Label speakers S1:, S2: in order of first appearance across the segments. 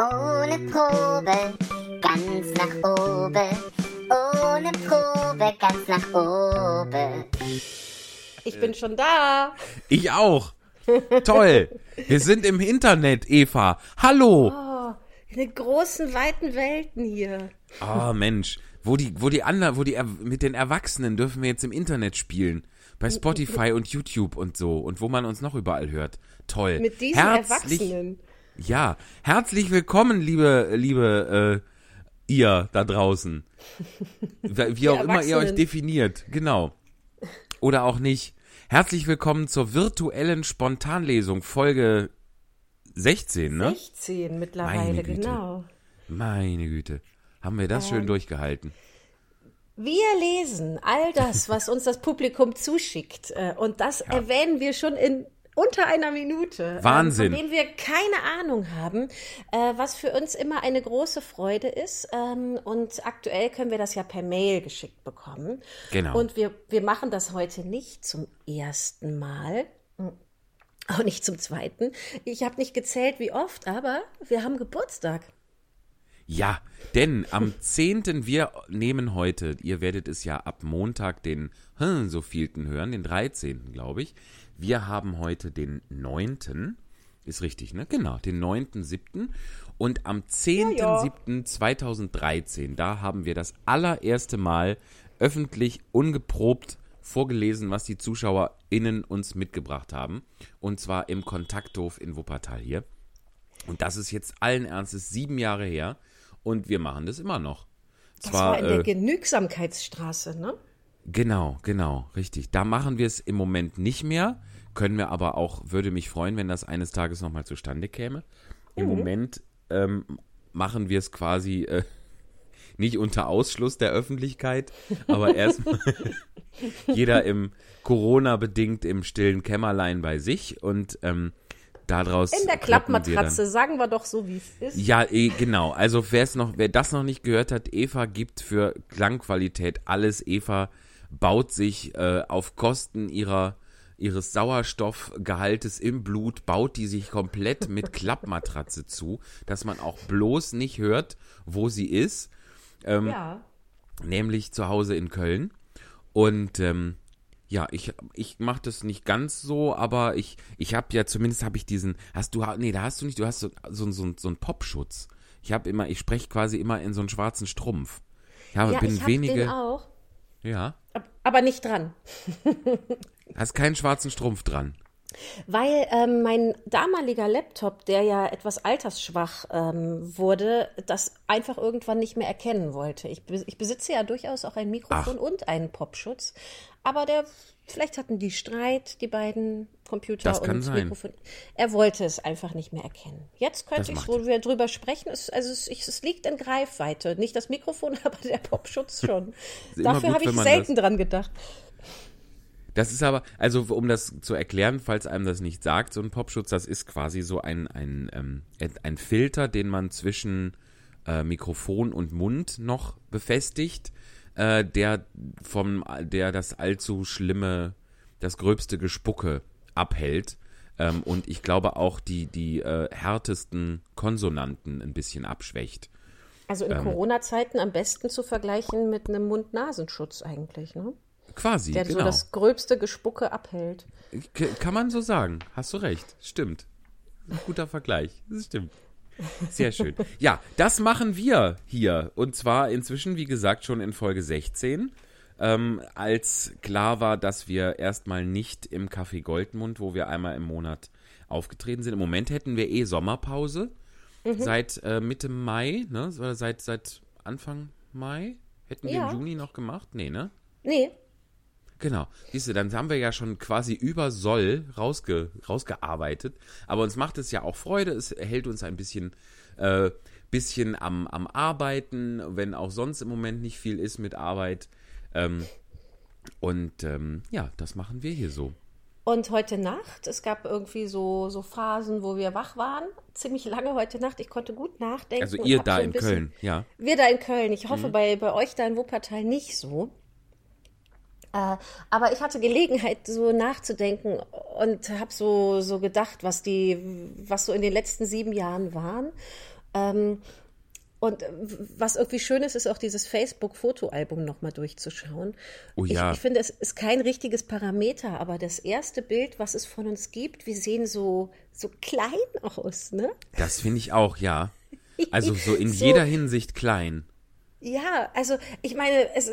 S1: Ohne Probe, ganz nach oben. Ohne Probe, ganz nach oben.
S2: Ich bin schon da.
S3: Ich auch. Toll. Wir sind im Internet, Eva. Hallo.
S2: Oh, in den großen, weiten Welten hier.
S3: Oh, Mensch. Wo die, wo die anderen, wo die mit den Erwachsenen dürfen wir jetzt im Internet spielen. Bei Spotify und YouTube und so. Und wo man uns noch überall hört. Toll.
S2: Mit diesen
S3: Herzlich,
S2: Erwachsenen.
S3: Ja, herzlich willkommen, liebe, liebe, äh, ihr da draußen. Wie auch immer ihr euch definiert. Genau. Oder auch nicht. Herzlich willkommen zur virtuellen Spontanlesung, Folge 16, ne?
S2: 16 mittlerweile, genau.
S3: Meine Güte. Haben wir das schön durchgehalten.
S2: Wir lesen all das, was uns das Publikum zuschickt. äh, Und das erwähnen wir schon in unter einer Minute.
S3: Wahnsinn.
S2: Ähm, Von denen wir keine Ahnung haben, äh, was für uns immer eine große Freude ist. Ähm, Und aktuell können wir das ja per Mail geschickt bekommen.
S3: Genau.
S2: Und wir, wir machen das heute nicht zum ersten Mal. Auch nicht zum zweiten. Ich habe nicht gezählt, wie oft, aber wir haben Geburtstag.
S3: Ja, denn am 10. wir nehmen heute, ihr werdet es ja ab Montag den hm, so vielten hören, den 13. glaube ich. Wir haben heute den 9. Ist richtig, ne? Genau, den 9.7. Und am 10.7.2013, da haben wir das allererste Mal öffentlich ungeprobt vorgelesen, was die ZuschauerInnen uns mitgebracht haben. Und zwar im Kontakthof in Wuppertal hier. Und das ist jetzt allen Ernstes sieben Jahre her und wir machen das immer noch.
S2: Das
S3: Zwar,
S2: war in der
S3: äh,
S2: Genügsamkeitsstraße, ne?
S3: Genau, genau, richtig. Da machen wir es im Moment nicht mehr, können wir aber auch, würde mich freuen, wenn das eines Tages nochmal zustande käme. Im Moment ähm, machen wir es quasi äh, nicht unter Ausschluss der Öffentlichkeit, aber erstmal jeder im Corona-bedingt im stillen Kämmerlein bei sich und ähm, daraus
S2: In der Klappmatratze, sagen wir doch so, wie es ist.
S3: Ja, eh, genau. Also wer es noch, wer das noch nicht gehört hat, Eva gibt für Klangqualität alles. Eva baut sich äh, auf Kosten ihrer ihres Sauerstoffgehaltes im Blut, baut die sich komplett mit Klappmatratze zu, dass man auch bloß nicht hört, wo sie ist,
S2: Ja.
S3: nämlich zu Hause in Köln. Und ähm, ja, ich, ich mache das nicht ganz so, aber ich, ich habe ja zumindest habe ich diesen, hast du, nee, da hast du nicht, du hast so, so, so, so einen Popschutz. Ich habe immer, ich spreche quasi immer in so einen schwarzen Strumpf. Ja,
S2: Ja,
S3: bin
S2: ich
S3: wenige,
S2: den auch,
S3: ja,
S2: ab- aber nicht dran.
S3: hast keinen schwarzen Strumpf dran.
S2: Weil ähm, mein damaliger Laptop, der ja etwas altersschwach ähm, wurde, das einfach irgendwann nicht mehr erkennen wollte. Ich, ich besitze ja durchaus auch ein Mikrofon und einen Popschutz, aber der, vielleicht hatten die Streit, die beiden Computer
S3: Das kann
S2: und
S3: sein.
S2: Mikrofon. Er wollte es einfach nicht mehr erkennen. Jetzt
S3: Das
S2: könnte ich, wo wir drüber sprechen, es, also es, es liegt in Greifweite. Nicht das Mikrofon, aber der Popschutz schon. Dafür habe ich selten
S3: das-
S2: dran gedacht.
S3: Das ist aber, also um das zu erklären, falls einem das nicht sagt, so ein Popschutz, das ist quasi so ein, ein, ähm, ein Filter, den man zwischen äh, Mikrofon und Mund noch befestigt, äh, der vom, der das allzu schlimme, das gröbste Gespucke abhält. Ähm, und ich glaube auch die, die äh, härtesten Konsonanten ein bisschen abschwächt.
S2: Also
S3: Ähm.
S2: in Corona-Zeiten am besten zu vergleichen mit einem Mund-Nasenschutz eigentlich, ne?
S3: Quasi,
S2: Der so
S3: genau.
S2: das gröbste Gespucke abhält.
S3: K kann man so sagen. Hast du recht. Stimmt. Guter Vergleich. Das stimmt. Sehr schön. Ja, das machen wir hier. Und zwar inzwischen, wie gesagt, schon in Folge 16. Ähm, als klar war, dass wir erstmal nicht im Café Goldmund, wo wir einmal im Monat aufgetreten sind. Im Moment hätten wir eh Sommerpause.
S2: Mhm.
S3: Seit äh, Mitte Mai, ne? Oder seit, seit Anfang Mai? Hätten wir
S2: Ja.
S3: im Juni noch gemacht? Nee, ne?
S2: Nee,
S3: Genau. Siehst du, dann haben wir ja schon quasi über Soll rausge, rausgearbeitet. Aber uns macht es ja auch Freude. Es hält uns ein bisschen, äh, bisschen am, am Arbeiten, wenn auch sonst im Moment nicht viel ist mit Arbeit. Ähm, und ähm, ja, das machen wir hier so.
S2: Und heute Nacht, es gab irgendwie so, so Phasen, wo wir wach waren, ziemlich lange heute Nacht. Ich konnte gut nachdenken.
S3: Also ihr da
S2: so
S3: in
S2: bisschen-
S3: Köln, ja.
S2: Wir da in Köln. Ich
S3: Mhm.
S2: hoffe, bei, bei euch da in Wuppertal nicht so. Äh, aber ich hatte Gelegenheit, so nachzudenken und habe so, so gedacht, was die, was so in den letzten sieben Jahren waren. Ähm, und äh, was irgendwie schön ist, ist auch dieses Facebook-Fotoalbum nochmal durchzuschauen.
S3: Oh ja.
S2: Ich, ich, finde, es ist kein richtiges Parameter, aber das erste Bild, was es von uns gibt, wir sehen so, so klein aus, ne?
S3: Das finde ich auch, ja. Also so in so, jeder Hinsicht klein.
S2: Ja, also ich meine, es,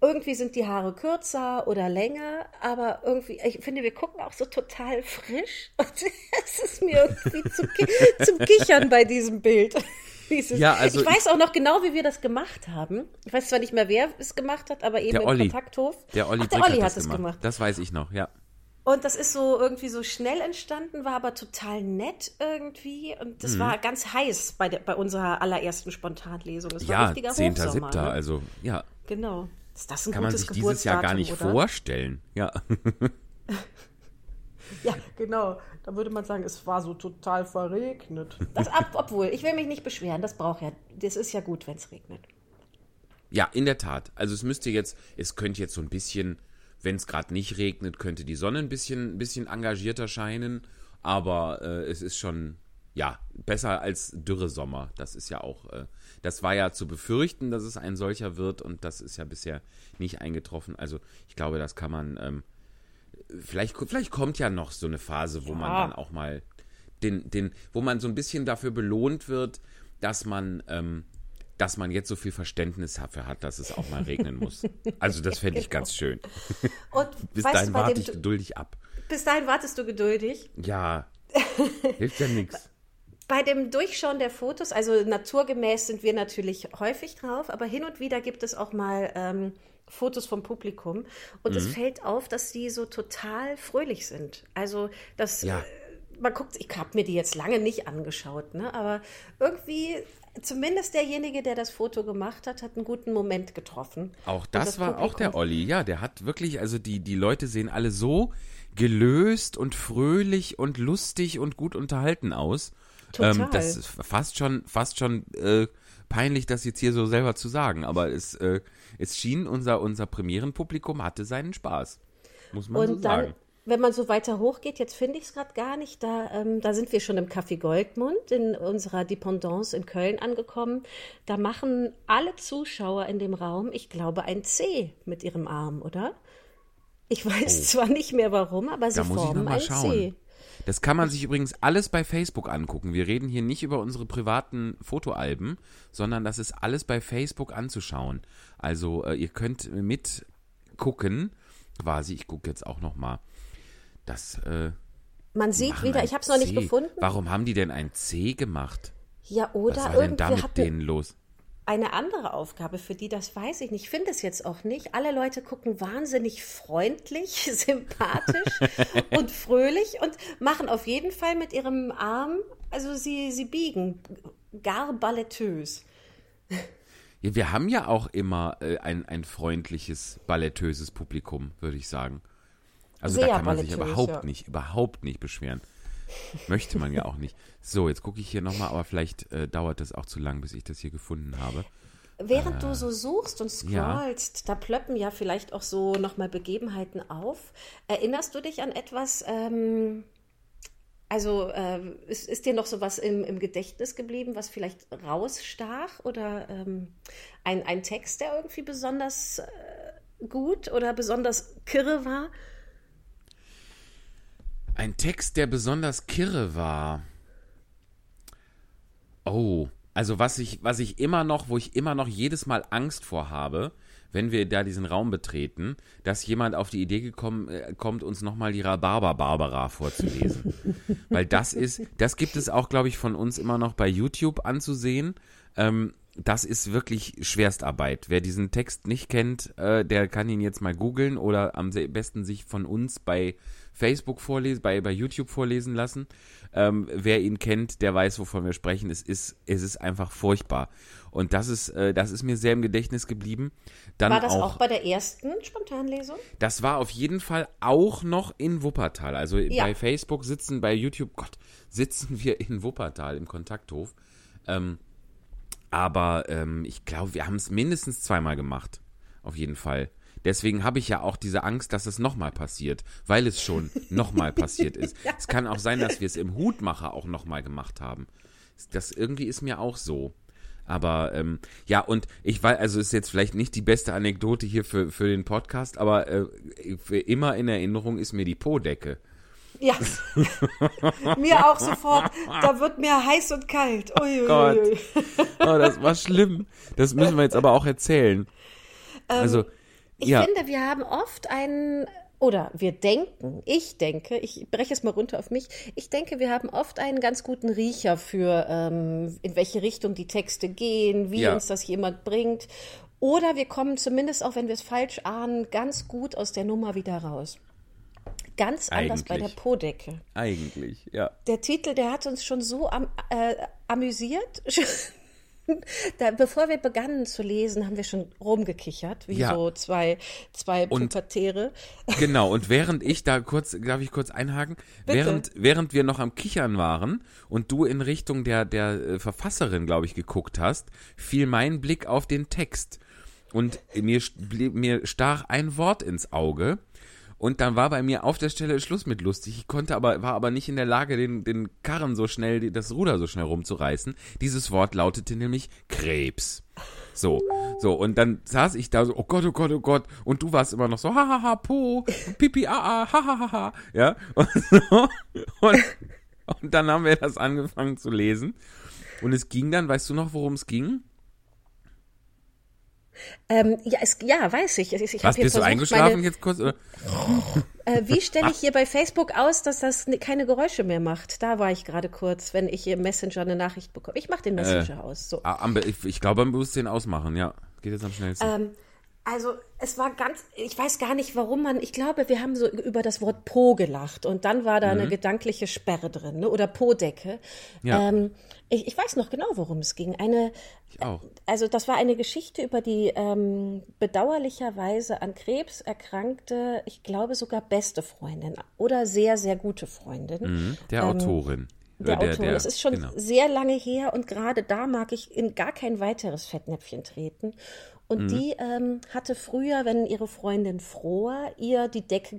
S2: irgendwie sind die Haare kürzer oder länger, aber irgendwie, ich finde, wir gucken auch so total frisch und es ist mir irgendwie zum, zum Kichern bei diesem Bild. Dieses, ja, also ich weiß auch noch genau, wie wir das gemacht haben. Ich weiß zwar nicht mehr, wer es gemacht hat, aber eben
S3: der
S2: im
S3: Olli.
S2: Kontakthof.
S3: Der Olli, Ach, der Olli hat es gemacht. gemacht. Das weiß ich noch, ja.
S2: Und das ist so irgendwie so schnell entstanden, war aber total nett irgendwie. Und das mhm. war ganz heiß bei, der, bei unserer allerersten Spontanlesung. Es
S3: ja, 10.7., ne? also ja.
S2: Genau. Ist das ein
S3: Kann man sich dieses Jahr gar nicht oder? vorstellen. Ja.
S2: ja, genau. Da würde man sagen, es war so total verregnet. Das ab, obwohl, ich will mich nicht beschweren, das braucht ja, das ist ja gut, wenn es regnet.
S3: Ja, in der Tat. Also es müsste jetzt, es könnte jetzt so ein bisschen, wenn es gerade nicht regnet, könnte die Sonne ein bisschen, ein bisschen engagierter scheinen. Aber äh, es ist schon, ja, besser als Dürresommer. Das ist ja auch, äh, das war ja zu befürchten, dass es ein solcher wird und das ist ja bisher nicht eingetroffen. Also ich glaube, das kann man ähm, vielleicht, vielleicht kommt ja noch so eine Phase, wo ja. man dann auch mal den, den, wo man so ein bisschen dafür belohnt wird, dass man, ähm, dass man jetzt so viel Verständnis dafür hat, dass es auch mal regnen muss. Also das fände ich ganz schön. Und bis dahin warte ich geduldig ab.
S2: Bis dahin wartest du geduldig?
S3: Ja. Hilft ja nichts.
S2: Bei dem Durchschauen der Fotos, also naturgemäß sind wir natürlich häufig drauf, aber hin und wieder gibt es auch mal ähm, Fotos vom Publikum und mhm. es fällt auf, dass die so total fröhlich sind. Also das, ja. Äh, man guckt, ich habe mir die jetzt lange nicht angeschaut, ne? aber irgendwie zumindest derjenige, der das Foto gemacht hat, hat einen guten Moment getroffen.
S3: Auch das, das war Publikum. auch der Olli, ja, der hat wirklich, also die, die Leute sehen alle so gelöst und fröhlich und lustig und gut unterhalten aus. Ähm, Total. Ähm, das ist fast schon, fast schon äh, peinlich, das jetzt hier so selber zu sagen, aber es, äh, es schien, unser, unser Premierenpublikum hatte seinen Spaß. Muss man
S2: Und
S3: so
S2: dann,
S3: sagen.
S2: Wenn man so weiter hochgeht, jetzt finde ich es gerade gar nicht, da, ähm, da sind wir schon im Café Goldmund in unserer Dependance in Köln angekommen. Da machen alle Zuschauer in dem Raum, ich glaube, ein C mit ihrem Arm, oder? Ich weiß oh. zwar nicht mehr warum, aber sie formen ein schauen. C.
S3: Das kann man sich übrigens alles bei Facebook angucken. Wir reden hier nicht über unsere privaten Fotoalben, sondern das ist alles bei Facebook anzuschauen. Also äh, ihr könnt mitgucken, quasi. Ich gucke jetzt auch noch mal. Das. Äh,
S2: man sieht wieder. Ich habe es noch nicht gefunden.
S3: Warum haben die denn ein C gemacht?
S2: Ja, oder
S3: Was war denn da mit denen los?
S2: eine andere Aufgabe für die, das weiß ich nicht. Ich finde es jetzt auch nicht. Alle Leute gucken wahnsinnig freundlich, sympathisch und fröhlich und machen auf jeden Fall mit ihrem Arm, also sie, sie biegen, gar ballettös.
S3: Ja, wir haben ja auch immer äh, ein, ein freundliches, ballettöses Publikum, würde ich sagen. Also Sehr da kann man sich überhaupt ja. nicht, überhaupt nicht beschweren. Möchte man ja auch nicht. So, jetzt gucke ich hier nochmal, aber vielleicht äh, dauert das auch zu lang, bis ich das hier gefunden habe.
S2: Während äh, du so suchst und scrollst, ja. da plöppen ja vielleicht auch so nochmal Begebenheiten auf. Erinnerst du dich an etwas, ähm, also äh, ist, ist, dir noch so was im, im, Gedächtnis geblieben, was vielleicht rausstach oder ähm, ein, ein Text, der irgendwie besonders äh, gut oder besonders kirre war?
S3: Ein Text, der besonders kirre war. Oh, also was ich, was ich immer noch, wo ich immer noch jedes Mal Angst vor habe, wenn wir da diesen Raum betreten, dass jemand auf die Idee gekommen äh, kommt, uns nochmal die Rhabarber Barbara vorzulesen. Weil das ist, das gibt es auch, glaube ich, von uns immer noch bei YouTube anzusehen. Ähm, das ist wirklich Schwerstarbeit. Wer diesen Text nicht kennt, äh, der kann ihn jetzt mal googeln oder am besten sich von uns bei Facebook vorlesen, bei, bei YouTube vorlesen lassen. Ähm, wer ihn kennt, der weiß, wovon wir sprechen. Es ist, es ist einfach furchtbar. Und das ist, äh, das ist mir sehr im Gedächtnis geblieben. Dann
S2: war das auch,
S3: auch,
S2: bei der ersten Spontanlesung?
S3: Das war auf jeden Fall auch noch in Wuppertal. Also ja. bei Facebook sitzen, bei YouTube, Gott, sitzen wir in Wuppertal im Kontakthof. Ähm, aber ähm, ich glaube, wir haben es mindestens zweimal gemacht. Auf jeden Fall. Deswegen habe ich ja auch diese Angst, dass es nochmal passiert, weil es schon nochmal passiert ist. ja. Es kann auch sein, dass wir es im Hutmacher auch nochmal gemacht haben. Das irgendwie ist mir auch so. Aber ähm, ja, und ich weiß, also ist jetzt vielleicht nicht die beste Anekdote hier für, für den Podcast, aber äh, für immer in Erinnerung ist mir die Po-Decke.
S2: Ja, mir auch sofort. Da wird mir heiß und kalt. Ui,
S3: oh Gott. Oh, das war schlimm. Das müssen wir jetzt aber auch erzählen. Ähm, also,
S2: ich
S3: ja.
S2: finde, wir haben oft einen oder wir denken, ich denke, ich breche es mal runter auf mich, ich denke, wir haben oft einen ganz guten Riecher für, ähm, in welche Richtung die Texte gehen, wie ja. uns das jemand bringt. Oder wir kommen zumindest, auch wenn wir es falsch ahnen, ganz gut aus der Nummer wieder raus. Ganz anders Eigentlich. bei der Podecke.
S3: Eigentlich, ja.
S2: Der Titel, der hat uns schon so am, äh, amüsiert. Da, bevor wir begannen zu lesen, haben wir schon rumgekichert, wie ja. so zwei, zwei Pubertäre.
S3: Genau, und während ich da kurz, darf ich kurz einhaken? Während, während wir noch am Kichern waren und du in Richtung der, der äh, Verfasserin, glaube ich, geguckt hast, fiel mein Blick auf den Text. Und mir, mir stach ein Wort ins Auge, und dann war bei mir auf der Stelle Schluss mit lustig. Ich konnte aber, war aber nicht in der Lage, den, den Karren so schnell, das Ruder so schnell rumzureißen. Dieses Wort lautete nämlich Krebs. So, so, und dann saß ich da so, oh Gott, oh Gott, oh Gott, und du warst immer noch so, hahaha, po, pipi, ah, ah, hahaha, ja, und, so, und, und dann haben wir das angefangen zu lesen. Und es ging dann, weißt du noch, worum es ging?
S2: Ähm, ja, es, ja, weiß ich. ich,
S3: ich Was, bist du eingeschlafen meine, jetzt kurz? Oder?
S2: Äh, wie stelle ich hier bei Facebook aus, dass das keine Geräusche mehr macht? Da war ich gerade kurz, wenn ich im Messenger eine Nachricht bekomme. Ich mache den äh, Messenger äh, aus. So.
S3: Ah, ich, ich glaube, man muss den ausmachen, ja. Geht jetzt am schnellsten.
S2: Ähm, also es war ganz, ich weiß gar nicht, warum man, ich glaube, wir haben so über das Wort Po gelacht und dann war da mhm. eine gedankliche Sperre drin, ne? oder Po-Decke. Ja. Ähm, ich, ich, weiß noch genau, worum es ging. Eine,
S3: ich auch.
S2: Also das war eine Geschichte über die ähm, bedauerlicherweise an Krebs erkrankte, ich glaube sogar beste Freundin oder sehr, sehr gute Freundin.
S3: Mhm, der ähm, Autorin.
S2: Der, der Autorin. Es ist schon genau. sehr lange her und gerade da mag ich in gar kein weiteres Fettnäpfchen treten. Und mhm. die ähm, hatte früher, wenn ihre Freundin Froher ihr die Decke,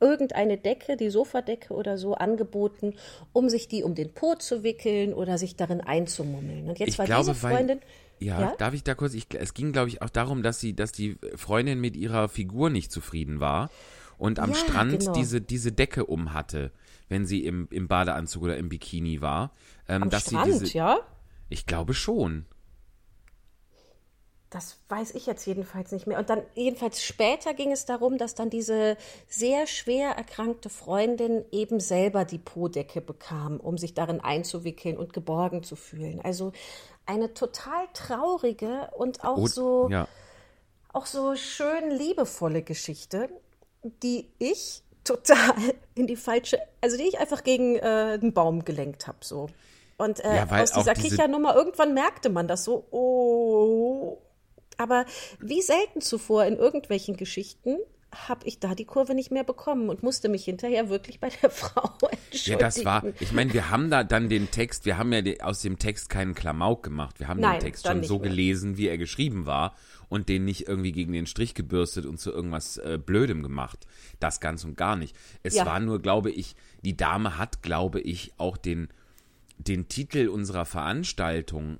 S2: irgendeine Decke, die Sofadecke oder so angeboten, um sich die um den Po zu wickeln oder sich darin einzumummeln. Und jetzt
S3: ich
S2: war
S3: glaube,
S2: diese Freundin.
S3: Weil, ja, ja, darf ich da kurz? Ich, es ging, glaube ich, auch darum, dass sie, dass die Freundin mit ihrer Figur nicht zufrieden war und am ja, Strand genau. diese, diese Decke um hatte, wenn sie im, im Badeanzug oder im Bikini war.
S2: Ähm, am Strand, sie diese, ja?
S3: Ich glaube schon.
S2: Das weiß ich jetzt jedenfalls nicht mehr. Und dann jedenfalls später ging es darum, dass dann diese sehr schwer erkrankte Freundin eben selber die Podecke bekam, um sich darin einzuwickeln und geborgen zu fühlen. Also eine total traurige und auch und, so ja. auch so schön liebevolle Geschichte, die ich total in die falsche, also die ich einfach gegen äh, den Baum gelenkt habe so. Und äh, ja, aus dieser Kichernummer irgendwann merkte man das so, oh, aber wie selten zuvor in irgendwelchen Geschichten habe ich da die Kurve nicht mehr bekommen und musste mich hinterher wirklich bei der Frau entschuldigen. Ja,
S3: das war, ich meine, wir haben da dann den Text, wir haben ja aus dem Text keinen Klamauk gemacht. Wir haben Nein, den Text schon so mehr. gelesen, wie er geschrieben war und den nicht irgendwie gegen den Strich gebürstet und zu irgendwas äh, Blödem gemacht. Das ganz und gar nicht. Es ja. war nur, glaube ich, die Dame hat, glaube ich, auch den, den Titel unserer Veranstaltung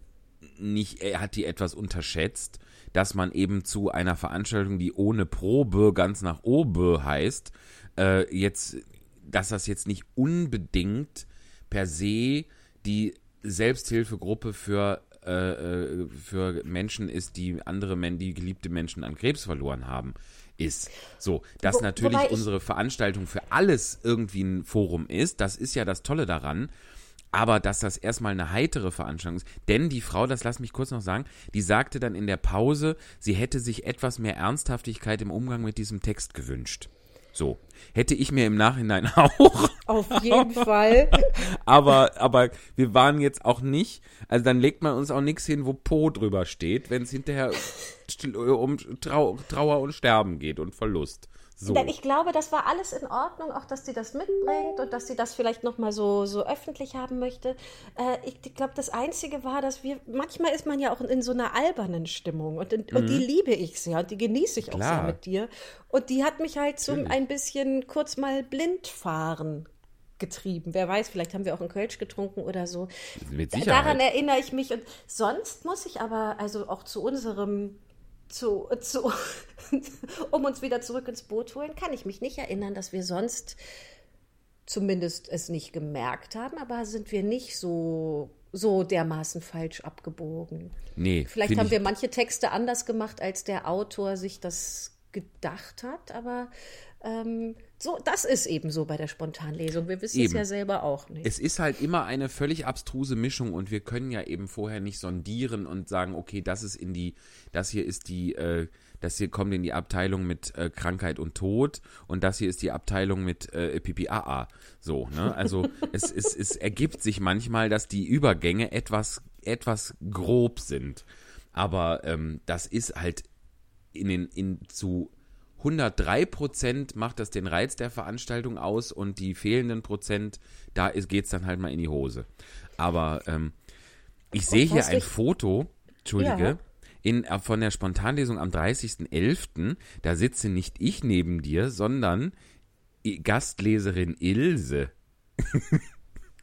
S3: nicht, er hat die etwas unterschätzt dass man eben zu einer Veranstaltung, die ohne Probe ganz nach oben heißt, äh, jetzt, dass das jetzt nicht unbedingt per se die Selbsthilfegruppe für äh, äh für Menschen ist, die andere Men die geliebte Menschen an Krebs verloren haben, ist. So, dass Wo, natürlich unsere Veranstaltung für alles irgendwie ein Forum ist, das ist ja das Tolle daran aber dass das erstmal eine heitere Veranstaltung ist. Denn die Frau, das lass mich kurz noch sagen, die sagte dann in der Pause, sie hätte sich etwas mehr Ernsthaftigkeit im Umgang mit diesem Text gewünscht. So. Hätte ich mir im Nachhinein auch.
S2: Auf jeden Fall.
S3: aber, aber wir waren jetzt auch nicht, also dann legt man uns auch nichts hin, wo Po drüber steht, wenn es hinterher um Trau Trauer und Sterben geht und Verlust. So.
S2: Denn ich glaube, das war alles in Ordnung, auch dass sie das mitbringt und dass sie das vielleicht nochmal so, so öffentlich haben möchte. Äh, ich, ich glaube, das Einzige war, dass wir, manchmal ist man ja auch in so einer albernen Stimmung und, in, mhm. und die mhm. liebe ich sehr und die genieße ich auch sehr mit dir. Und die hat mich halt so ein bisschen kurz mal blind fahren getrieben. Wer weiß, vielleicht haben wir auch einen Kölsch getrunken oder so. Daran erinnere ich mich. Und sonst muss ich aber also auch zu unserem, zu, zu, um uns wieder zurück ins Boot holen, kann ich mich nicht erinnern, dass wir sonst zumindest es nicht gemerkt haben, aber sind wir nicht so, so dermaßen falsch abgebogen.
S3: Nee,
S2: Vielleicht haben wir manche Texte anders gemacht, als der Autor sich das gedacht hat, aber ähm, so, das ist eben so bei der Spontanlesung. Wir wissen es
S3: Eben.
S2: ja selber auch nicht.
S3: Es ist halt immer eine völlig abstruse Mischung und wir können ja eben vorher nicht sondieren und sagen, okay, das ist in die, das hier ist die, äh, das hier kommt in die Abteilung mit äh, Krankheit und Tod und das hier ist die Abteilung mit äh, PPAA. So, ne? Also es, es, es ergibt sich manchmal, dass die Übergänge etwas, etwas grob sind. Aber ähm, das ist halt in den, in zu 103 Prozent macht das den Reiz der Veranstaltung aus und die fehlenden Prozent, da geht es dann halt mal in die Hose. Aber ähm, ich sehe hier ein Foto, Entschuldige,
S2: Ja.
S3: in, äh, von der Spontanlesung am 30.11. Da sitze nicht ich neben dir, sondern Gastleserin Ilse.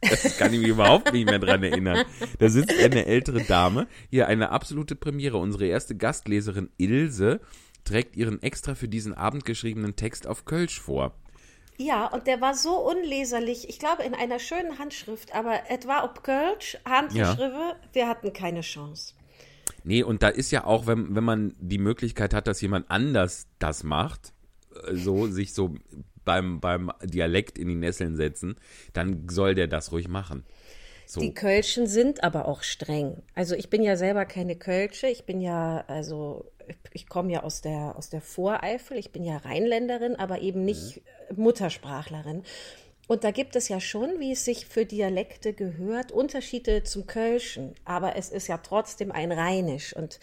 S3: Das kann ich mich überhaupt nicht mehr dran erinnern. Da sitzt eine ältere Dame. Hier eine absolute Premiere. Unsere erste Gastleserin Ilse trägt ihren extra für diesen Abend geschriebenen Text auf Kölsch vor.
S2: Ja, und der war so unleserlich. Ich glaube, in einer schönen Handschrift, aber etwa ob Kölsch, Handgeschrieben, wir hatten keine Chance.
S3: Nee, und da ist ja auch, wenn, wenn man die Möglichkeit hat, dass jemand anders das macht, äh, so sich so beim, beim Dialekt in die Nesseln setzen, dann soll der das ruhig machen. So.
S2: Die Kölschen sind aber auch streng. Also ich bin ja selber keine Kölsche. Ich bin ja, also ich komme ja aus der, aus der Voreifel. Ich bin ja Rheinländerin, aber eben nicht Muttersprachlerin. Und da gibt es ja schon, wie es sich für Dialekte gehört, Unterschiede zum Kölschen. Aber es ist ja trotzdem ein Rheinisch. Und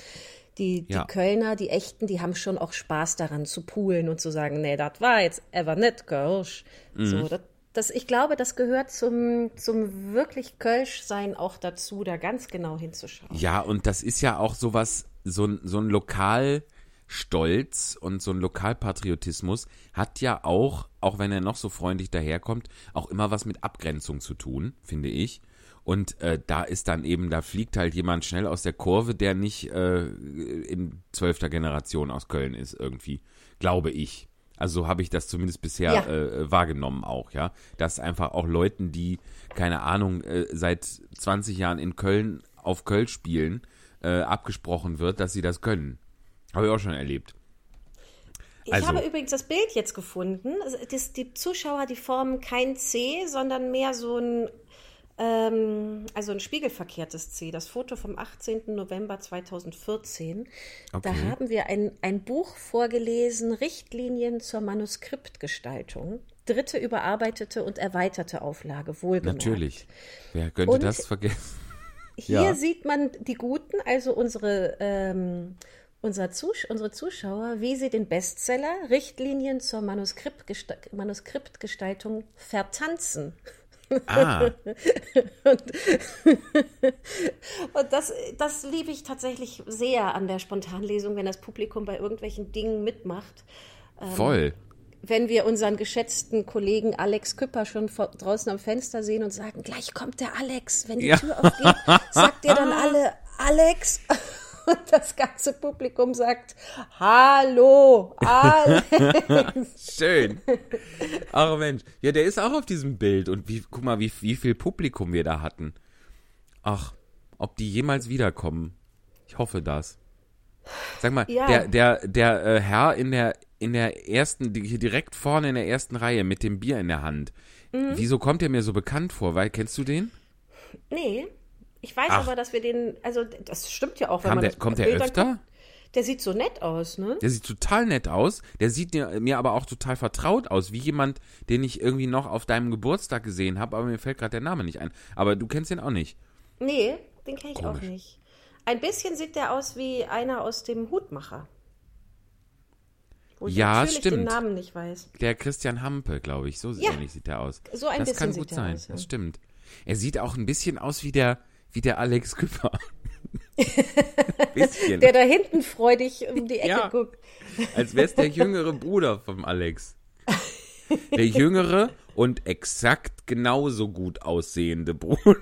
S2: die, die
S3: Ja.
S2: Kölner, die Echten, die haben schon auch Spaß daran zu poolen und zu sagen, nee, das war jetzt ever nicht Kölsch. So, das, das, ich glaube, das gehört zum, zum wirklich Kölsch-Sein auch dazu, da ganz genau hinzuschauen.
S3: Ja, und das ist ja auch sowas, so ein, so ein Lokalstolz und so ein Lokalpatriotismus hat ja auch, auch wenn er noch so freundlich daherkommt, auch immer was mit Abgrenzung zu tun, finde ich. Und äh, da ist dann eben, da fliegt halt jemand schnell aus der Kurve, der nicht äh, in zwölfter Generation aus Köln ist, irgendwie, glaube ich. Also so habe ich das zumindest bisher
S2: Ja.
S3: äh, wahrgenommen auch, ja. Dass einfach auch Leuten, die, keine Ahnung, äh, seit 20 Jahren in Köln auf Köln spielen, äh, abgesprochen wird, dass sie das können. Habe ich auch schon erlebt.
S2: Ich
S3: Also-
S2: habe übrigens das Bild jetzt gefunden. Das, die Zuschauer, die formen kein C, sondern mehr so ein, ähm, also ein spiegelverkehrtes C. Das Foto vom 18. November 2014. Da
S3: Okay.
S2: haben wir ein, ein Buch vorgelesen, Richtlinien zur Manuskriptgestaltung. Dritte überarbeitete und erweiterte Auflage, wohlgemerkt.
S3: Natürlich. Wer könnte
S2: Und-
S3: das vergessen?
S2: Hier
S3: Ja.
S2: sieht man die Guten, also unsere, ähm, unser Zus unsere Zuschauer, wie sie den Bestseller Richtlinien zur Manuskriptgesta Manuskriptgestaltung vertanzen.
S3: Ah,
S2: Und das, das liebe ich tatsächlich sehr an der Spontanlesung, wenn das Publikum bei irgendwelchen Dingen mitmacht.
S3: voll.
S2: Wenn wir unseren geschätzten Kollegen Alex Küpper schon vor, draußen am Fenster sehen und sagen, gleich kommt der Alex. Wenn die
S3: Ja.
S2: Tür aufgeht, sagt ihr dann alle Alex. Und das ganze Publikum sagt, Hallo, Alex.
S3: Schön. Ach Mensch. Ja, der ist auch auf diesem Bild. Und wie, guck mal, wie, wie viel Publikum wir da hatten. Ach, ob die jemals wiederkommen. Ich hoffe das. Sag mal,
S2: Ja.
S3: der, der, der äh, Herr in der, in der ersten, hier direkt vorne in der ersten Reihe mit dem Bier in der Hand.
S2: Mhm.
S3: Wieso kommt der mir so bekannt vor? Weil, kennst du den?
S2: Nee, ich weiß
S3: Ach.
S2: aber, dass wir den, also das stimmt ja auch, wenn
S3: Kam
S2: man
S3: der, kommt der öfter?
S2: anguckt. Der sieht so nett aus, ne?
S3: Der sieht total nett aus. Der sieht mir, mir aber auch total vertraut aus, wie jemand, den ich irgendwie noch auf deinem Geburtstag gesehen habe, aber mir fällt gerade der Name nicht ein. Aber du kennst den auch nicht.
S2: Nee, den kenne ich auch
S3: Komisch.
S2: nicht. Ein bisschen sieht der aus wie einer aus dem Hutmacher. Wo ich
S3: Ja,
S2: natürlich den
S3: stimmt.
S2: Namen nicht weiß.
S3: Der Christian Hampe, glaube ich. So
S2: Ja.
S3: ähnlich sieht er aus.
S2: So ein
S3: das
S2: bisschen
S3: kann
S2: sieht
S3: gut
S2: er
S3: sein.
S2: aus, ja.
S3: Das stimmt. Er sieht auch ein bisschen aus wie der, wie der Alex Küpper. bisschen.
S2: Der da hinten freudig um die Ecke
S3: Ja.
S2: guckt.
S3: Als wäre es der jüngere Bruder vom Alex. Der jüngere und exakt genauso gut aussehende Bruder.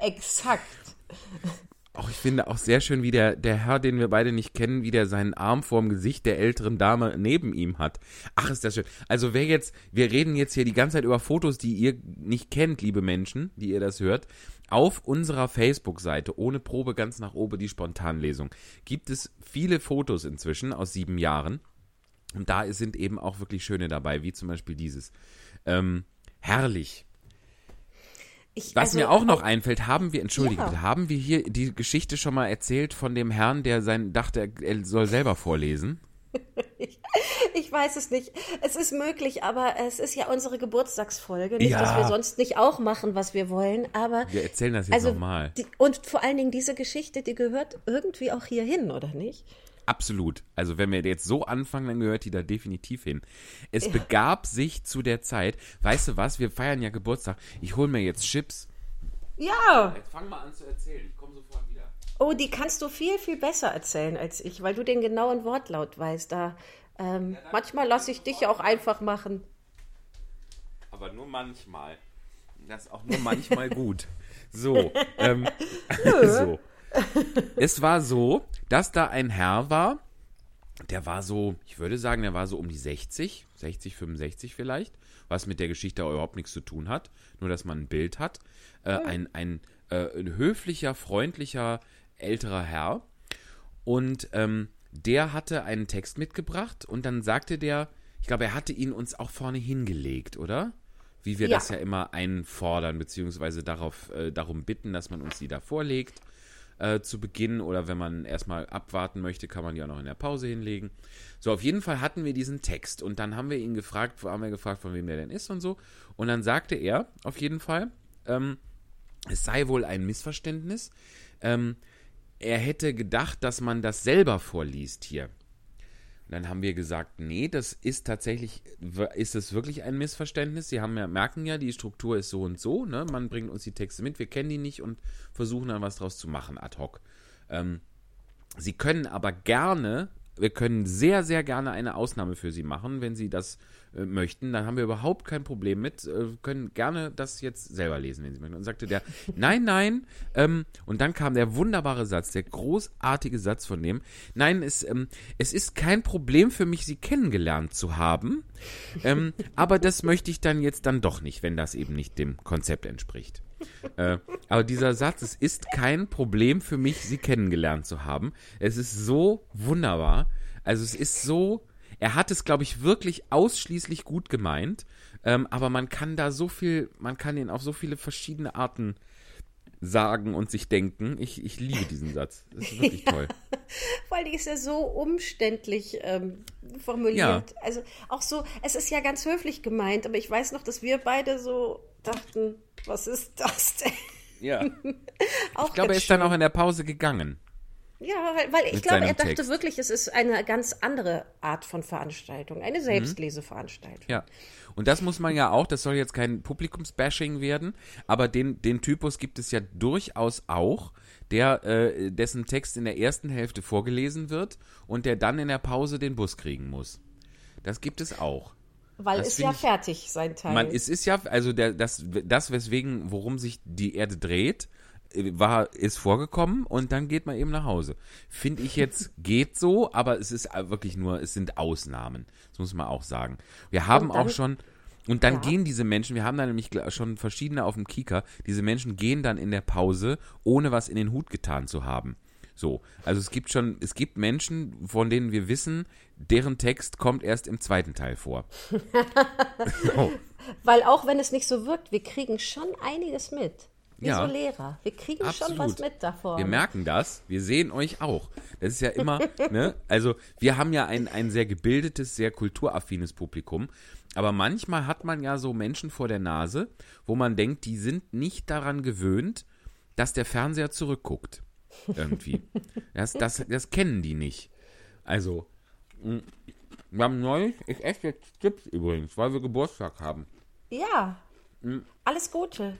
S2: Exakt.
S3: Auch ich finde auch sehr schön, wie der, der Herr, den wir beide nicht kennen, wie der seinen Arm vorm Gesicht der älteren Dame neben ihm hat. Ach, ist das schön. Also wer jetzt, wir reden jetzt hier die ganze Zeit über Fotos, die ihr nicht kennt, liebe Menschen, die ihr das hört. Auf unserer Facebook-Seite, ohne Probe ganz nach oben, die Spontanlesung, gibt es viele Fotos inzwischen aus sieben Jahren. Und da sind eben auch wirklich schöne dabei, wie zum Beispiel dieses. Ähm, herrlich.
S2: Ich,
S3: Was
S2: also,
S3: mir auch noch einfällt, haben wir, entschuldige
S2: Ja.
S3: bitte, haben wir hier die Geschichte schon mal erzählt von dem Herrn, der sein dachte, er soll selber vorlesen?
S2: Ich weiß es nicht. Es ist möglich, aber es ist ja unsere Geburtstagsfolge. Nicht,
S3: Ja.
S2: dass wir sonst nicht auch machen, was wir wollen, aber.
S3: Wir erzählen das jetzt
S2: also,
S3: nochmal.
S2: und vor allen Dingen diese Geschichte, die gehört irgendwie auch hier hin, oder nicht?
S3: Absolut. Also wenn wir jetzt so anfangen, dann gehört die da definitiv hin. Es begab sich zu der Zeit, weißt du was, wir feiern ja Geburtstag. Ich hole mir jetzt Chips.
S2: Ja.
S3: Jetzt fang mal an zu erzählen, ich komme sofort wieder.
S2: Oh, die kannst du viel, viel besser erzählen als ich, weil du den genauen Wortlaut weißt. Da, ähm, manchmal lasse ich dich ja auch einfach machen.
S3: Aber nur manchmal. Das ist auch nur manchmal gut. So, ähm, so. Es war so, dass da ein Herr war, der war so, ich würde sagen, der war so um die 60, 60, 65 vielleicht, was mit der Geschichte überhaupt nichts zu tun hat, nur dass man ein Bild hat. Äh, ein ein, äh, ein höflicher, freundlicher, älterer Herr. Und ähm, der hatte einen Text mitgebracht und dann sagte der, ich glaube, er hatte ihn uns auch vorne hingelegt, oder? Wie wir
S2: Ja.
S3: das ja immer einfordern, beziehungsweise darauf, äh, darum bitten, dass man uns die da vorlegt äh, zu Beginn oder wenn man erstmal abwarten möchte, kann man die auch noch in der Pause hinlegen. So, auf jeden Fall hatten wir diesen Text und dann haben wir ihn gefragt, haben wir gefragt, von wem der denn ist und so. Und dann sagte er auf jeden Fall, ähm, es sei wohl ein Missverständnis. Ähm, er hätte gedacht, dass man das selber vorliest hier. Und dann haben wir gesagt, nee, das ist tatsächlich, ist es wirklich ein Missverständnis? Sie haben ja, merken ja, die Struktur ist so und so, ne? Man bringt uns die Texte mit, wir kennen die nicht und versuchen dann was draus zu machen, ad hoc. Ähm, Sie können aber gerne, wir können sehr, sehr gerne eine Ausnahme für Sie machen, wenn Sie das äh, möchten. Dann haben wir überhaupt kein Problem mit, äh, können gerne das jetzt selber lesen, wenn Sie möchten. Und sagte der, nein, nein. Ähm, und dann kam der wunderbare Satz, der großartige Satz von dem, nein, es, ähm, es ist kein Problem für mich, Sie kennengelernt zu haben. Ähm, aber das möchte ich dann jetzt dann doch nicht, wenn das eben nicht dem Konzept entspricht. Äh, aber dieser Satz, es ist kein Problem für mich, sie kennengelernt zu haben. Es ist so wunderbar. Also es ist so, er hat es, glaube ich, wirklich ausschließlich gut gemeint. Ähm, aber man kann da so viel, man kann ihn auf so viele verschiedene Arten sagen und sich denken. Ich, ich liebe diesen Satz. Das ist wirklich toll.
S2: Weil die ist ja so umständlich ähm, formuliert.
S3: Ja.
S2: Also auch so, es ist ja ganz höflich gemeint, aber ich weiß noch, dass wir beide so dachten, was ist das denn?
S3: Ja. Ich glaube, er ist dann
S2: schön.
S3: auch in der Pause gegangen.
S2: Ja, weil, weil ich glaube, er dachte
S3: Text.
S2: wirklich, es ist eine ganz andere Art von Veranstaltung, eine
S3: Mhm.
S2: Selbstleseveranstaltung.
S3: Ja. Und das muss man ja auch, das soll jetzt kein Publikumsbashing werden, aber den, den Typus gibt es ja durchaus auch, der, äh, dessen Text in der ersten Hälfte vorgelesen wird und der dann in der Pause den Bus kriegen muss. Das gibt es auch.
S2: Weil
S3: Das
S2: ist
S3: find
S2: ja
S3: ich-
S2: fertig, sein Teil.
S3: Man, es ist ja, also der, das, das, weswegen, worum sich die Erde dreht, war, ist vorgekommen und dann geht man eben nach Hause. Finde ich jetzt, geht so, aber es ist äh, wirklich nur, es sind Ausnahmen. Das muss man auch sagen. Wir haben
S2: dann-
S3: auch schon, und dann
S2: Ja.
S3: gehen diese Menschen, wir haben da nämlich schon verschiedene auf dem Kieker, diese Menschen gehen dann in der Pause, ohne was in den Hut getan zu haben. So, also es gibt schon, es gibt Menschen, von denen wir wissen, deren Text kommt erst im zweiten Teil vor. so.
S2: Weil auch wenn es nicht so wirkt, wir kriegen schon einiges mit. Wie
S3: Ja.
S2: so Lehrer. Wir kriegen schon
S3: Absolut.
S2: was mit davon.
S3: Wir merken das, wir sehen euch auch. Das ist ja immer, ne? Also wir haben ja ein, ein sehr gebildetes, sehr kulturaffines Publikum. Aber manchmal hat man ja so Menschen vor der Nase, wo man denkt, die sind nicht daran gewöhnt, dass der Fernseher zurückguckt. Irgendwie. Das, das, das kennen die nicht. Also, wir haben neulich, ich esse jetzt Chips übrigens, weil wir Geburtstag haben.
S2: Ja. Alles Gute.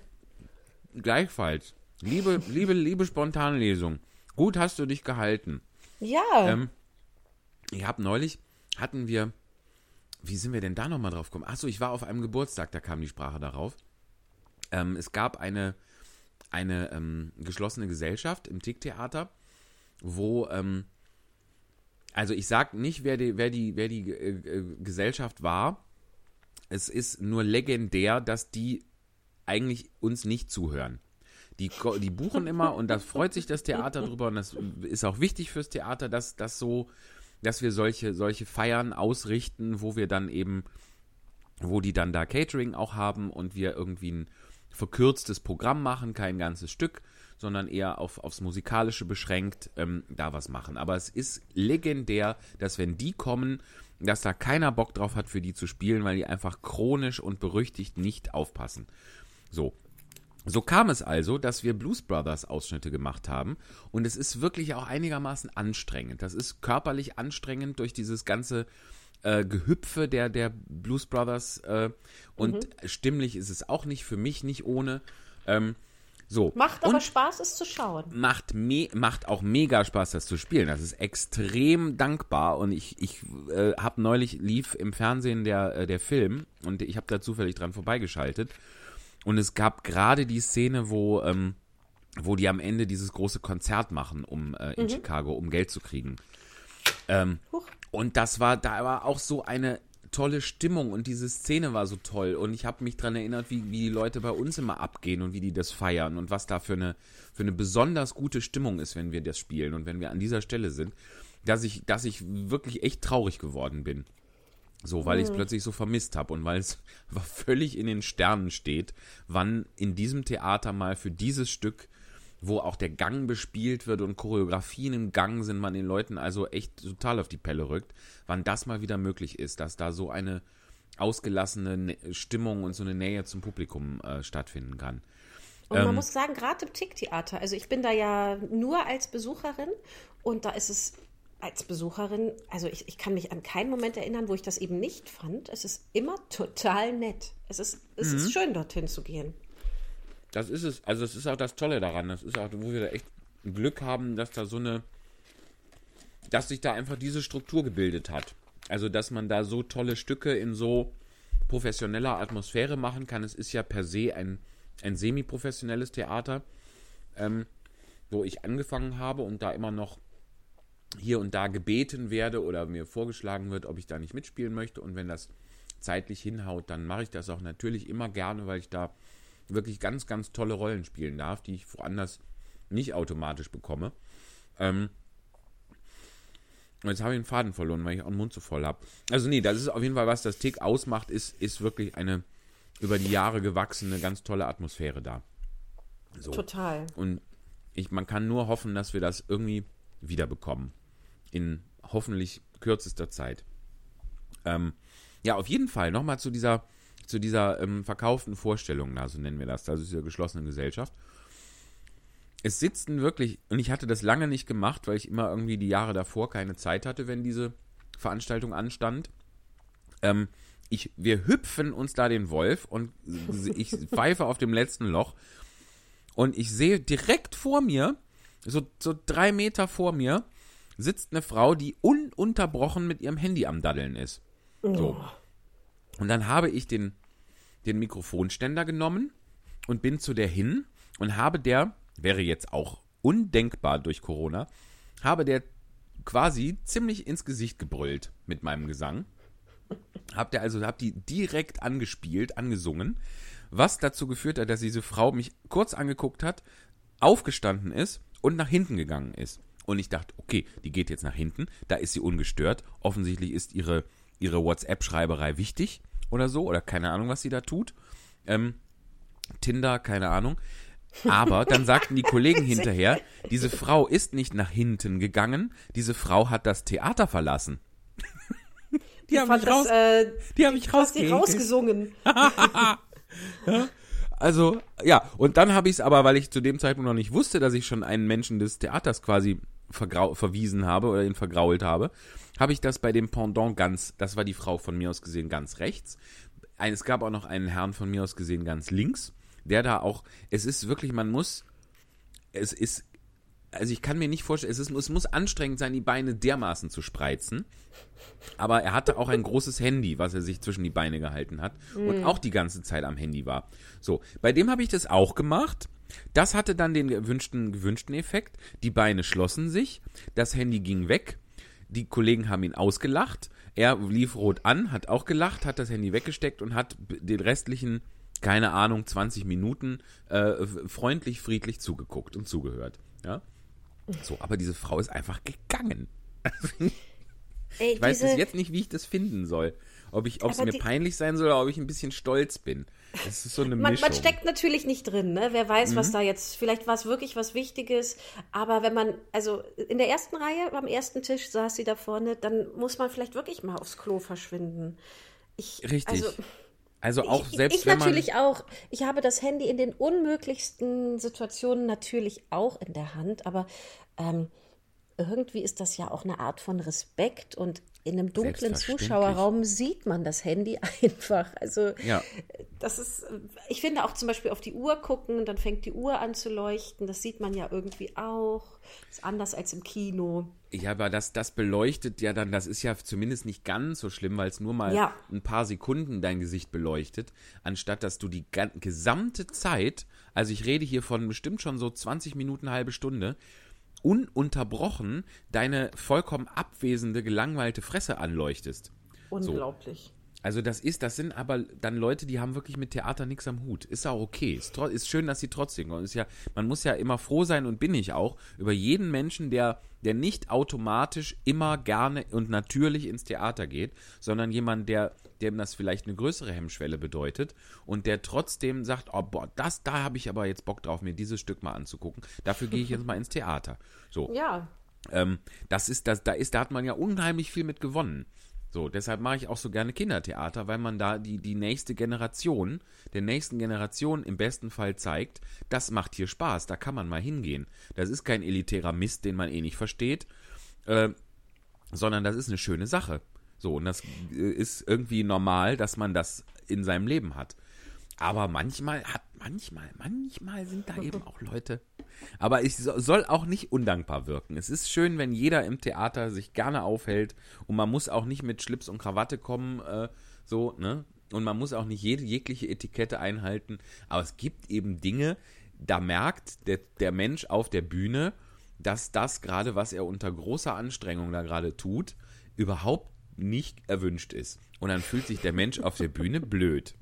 S3: Gleichfalls. Liebe, liebe, liebe Spontanlesung. Gut hast du dich gehalten.
S2: Ja.
S3: Ähm, ich habe neulich, hatten wir wie sind wir denn da nochmal drauf gekommen? Achso, ich war auf einem Geburtstag, da kam die Sprache darauf. Ähm, es gab eine, eine ähm, geschlossene Gesellschaft im Tick-Theater, wo, ähm, also ich sag nicht, wer die, wer die, wer die äh, äh, Gesellschaft war. Es ist nur legendär, dass die eigentlich uns nicht zuhören. Die, die buchen immer und da freut sich das Theater drüber und das ist auch wichtig fürs Theater, dass das so, dass wir solche, solche Feiern ausrichten, wo wir dann eben, wo die dann da Catering auch haben und wir irgendwie ein verkürztes Programm machen, kein ganzes Stück, sondern eher auf, aufs Musikalische beschränkt, ähm, da was machen. Aber es ist legendär, dass wenn die kommen, dass da keiner Bock drauf hat, für die zu spielen, weil die einfach chronisch und berüchtigt nicht aufpassen. So. So kam es also, dass wir Blues Brothers Ausschnitte gemacht haben und es ist wirklich auch einigermaßen anstrengend. Das ist körperlich anstrengend durch dieses ganze äh, Gehüpfe der, der Blues Brothers äh, und mhm. stimmlich ist es auch nicht, für mich nicht ohne. Ähm, so.
S2: Macht aber und Spaß, es zu schauen.
S3: Macht, me macht auch mega Spaß, das zu spielen. Das ist extrem dankbar. Und ich, ich äh, habe neulich lief im Fernsehen der, äh, der Film und ich habe da zufällig dran vorbeigeschaltet. Und es gab gerade die Szene, wo, ähm, wo die am Ende dieses große Konzert machen, um äh, in mhm. Chicago, um Geld zu kriegen. Ähm, und das war, da war auch so eine tolle Stimmung und diese Szene war so toll. Und ich habe mich daran erinnert, wie, wie die Leute bei uns immer abgehen und wie die das feiern und was da für eine, für eine besonders gute Stimmung ist, wenn wir das spielen und wenn wir an dieser Stelle sind, dass ich, dass ich wirklich echt traurig geworden bin. So, weil ich es plötzlich so vermisst habe und weil es völlig in den Sternen steht, wann in diesem Theater mal für dieses Stück, wo auch der Gang bespielt wird und Choreografien im Gang sind, man den Leuten also echt total auf die Pelle rückt, wann das mal wieder möglich ist, dass da so eine ausgelassene Stimmung und so eine Nähe zum Publikum äh, stattfinden kann.
S2: Und man ähm, muss sagen, gerade im Tick-Theater, also ich bin da ja nur als Besucherin und da ist es als Besucherin, also ich, ich kann mich an keinen Moment erinnern, wo ich das eben nicht fand. Es ist immer total nett. Es ist, es mhm. ist schön, dorthin zu gehen.
S3: Das ist es. Also das ist auch das Tolle daran. Das ist auch, wo wir da echt Glück haben, dass da so eine, dass sich da einfach diese Struktur gebildet hat. Also dass man da so tolle Stücke in so professioneller Atmosphäre machen kann. Es ist ja per se ein, ein semi-professionelles Theater, ähm, wo ich angefangen habe und da immer noch hier und da gebeten werde oder mir vorgeschlagen wird, ob ich da nicht mitspielen möchte. Und wenn das zeitlich hinhaut, dann mache ich das auch natürlich immer gerne, weil ich da wirklich ganz, ganz tolle Rollen spielen darf, die ich woanders nicht automatisch bekomme. Ähm, jetzt habe ich den Faden verloren, weil ich auch den Mund zu voll habe. Also nee, das ist auf jeden Fall, was das Tick ausmacht, ist, ist wirklich eine über die Jahre gewachsene, ganz tolle Atmosphäre da.
S2: So. Total.
S3: Und ich, man kann nur hoffen, dass wir das irgendwie wiederbekommen in hoffentlich kürzester Zeit. Ähm, ja, auf jeden Fall nochmal zu dieser, zu dieser ähm, verkauften Vorstellung, na, so nennen wir das, also dieser geschlossenen Gesellschaft. Es sitzen wirklich, und ich hatte das lange nicht gemacht, weil ich immer irgendwie die Jahre davor keine Zeit hatte, wenn diese Veranstaltung anstand. Ähm, ich, wir hüpfen uns da den Wolf und ich pfeife auf dem letzten Loch und ich sehe direkt vor mir, so, so drei Meter vor mir, sitzt eine Frau, die ununterbrochen mit ihrem Handy am Daddeln ist. So. Oh. Und dann habe ich den, den Mikrofonständer genommen und bin zu der hin und habe der, wäre jetzt auch undenkbar durch Corona, habe der quasi ziemlich ins Gesicht gebrüllt mit meinem Gesang. Hab der also, hab die direkt angespielt, angesungen, was dazu geführt hat, dass diese Frau mich kurz angeguckt hat, aufgestanden ist und nach hinten gegangen ist. Und ich dachte, okay, die geht jetzt nach hinten, da ist sie ungestört. Offensichtlich ist ihre, ihre WhatsApp-Schreiberei wichtig oder so, oder keine Ahnung, was sie da tut. Ähm, Tinder, keine Ahnung. Aber dann sagten die Kollegen hinterher, diese Frau ist nicht nach hinten gegangen, diese Frau hat das Theater verlassen.
S2: die haben mich, raus, äh, die haben mich rausgesungen.
S3: ja, also, ja, und dann habe ich es aber, weil ich zu dem Zeitpunkt noch nicht wusste, dass ich schon einen Menschen des Theaters quasi verwiesen habe oder ihn vergrault habe, habe ich das bei dem Pendant ganz, das war die Frau von mir aus gesehen ganz rechts. es gab auch noch einen Herrn von mir aus gesehen ganz links, der da auch, es ist wirklich, man muss, es ist also ich kann mir nicht vorstellen, es, ist, es muss anstrengend sein, die Beine dermaßen zu spreizen. Aber er hatte auch ein großes Handy, was er sich zwischen die Beine gehalten hat und auch die ganze Zeit am Handy war. So, bei dem habe ich das auch gemacht. Das hatte dann den gewünschten, gewünschten Effekt. Die Beine schlossen sich, das Handy ging weg, die Kollegen haben ihn ausgelacht, er lief rot an, hat auch gelacht, hat das Handy weggesteckt und hat den restlichen, keine Ahnung, 20 Minuten äh, freundlich, friedlich zugeguckt und zugehört. Ja? So, aber diese Frau ist einfach gegangen.
S2: Ey,
S3: Ich weiß bis jetzt nicht, wie ich das finden soll. Ob es mir
S2: die-
S3: peinlich sein soll oder ob ich ein bisschen stolz bin. Das ist so eine
S2: man,
S3: Mischung.
S2: man steckt natürlich nicht drin, ne? Wer weiß,
S3: Mhm.
S2: was da jetzt, vielleicht war es wirklich was Wichtiges, aber wenn man, also in der ersten Reihe, am ersten Tisch saß sie da vorne, dann muss man vielleicht wirklich mal aufs Klo verschwinden. Ich,
S3: Richtig.
S2: Also,
S3: also auch
S2: ich,
S3: selbst
S2: ich
S3: wenn man
S2: natürlich auch. Ich habe das Handy in den unmöglichsten Situationen natürlich auch in der Hand, aber ähm, irgendwie ist das ja auch eine Art von Respekt und in einem dunklen. Zuschauerraum sieht man das Handy einfach. Also
S3: Ja.
S2: das ist, ich finde auch zum Beispiel auf die Uhr gucken, dann fängt die Uhr an zu leuchten. Das sieht man ja irgendwie auch. Ist anders als im Kino.
S3: Ja, aber das, das beleuchtet ja dann, das ist ja zumindest nicht ganz so schlimm, weil es nur mal
S2: Ja.
S3: ein paar Sekunden dein Gesicht beleuchtet, anstatt dass du die gesamte Zeit, also ich rede hier von bestimmt schon so 20 Minuten, halbe Stunde, ununterbrochen deine vollkommen abwesende, gelangweilte Fresse anleuchtest.
S2: Unglaublich.
S3: Also das ist, das sind aber dann Leute, die haben wirklich mit Theater nichts am Hut. Ist auch okay. Ist, ist schön, dass sie trotzdem kommen. Ist ja, man muss ja immer froh sein und bin ich auch über jeden Menschen, der, der nicht automatisch immer gerne und natürlich ins Theater geht, sondern jemand, der, dem das vielleicht eine größere Hemmschwelle bedeutet und der trotzdem sagt, oh boah, das, da habe ich aber jetzt Bock drauf, mir dieses Stück mal anzugucken. Dafür gehe ich jetzt mal ins Theater. So.
S2: Ja.
S3: Ähm, das ist, das, da ist, da hat man ja unheimlich viel mit gewonnen. So, deshalb mache ich auch so gerne Kindertheater, weil man da die, die nächste Generation, der nächsten Generation im besten Fall zeigt, das macht hier Spaß, da kann man mal hingehen. Das ist kein elitärer Mist, den man eh nicht versteht, äh, sondern das ist eine schöne Sache. So, und das äh, ist irgendwie normal, dass man das in seinem Leben hat. Aber manchmal hat, manchmal, manchmal sind da eben auch Leute. Aber so- soll auch nicht undankbar wirken. Es ist schön, wenn jeder im Theater sich gerne aufhält und man muss auch nicht mit Schlips und Krawatte kommen, äh, so, ne? Und man muss auch nicht jede, jegliche Etikette einhalten. Aber es gibt eben Dinge, da merkt der, der Mensch auf der Bühne, dass das gerade, was er unter großer Anstrengung da gerade tut, überhaupt nicht erwünscht ist. Und dann fühlt sich der Mensch auf der Bühne blöd.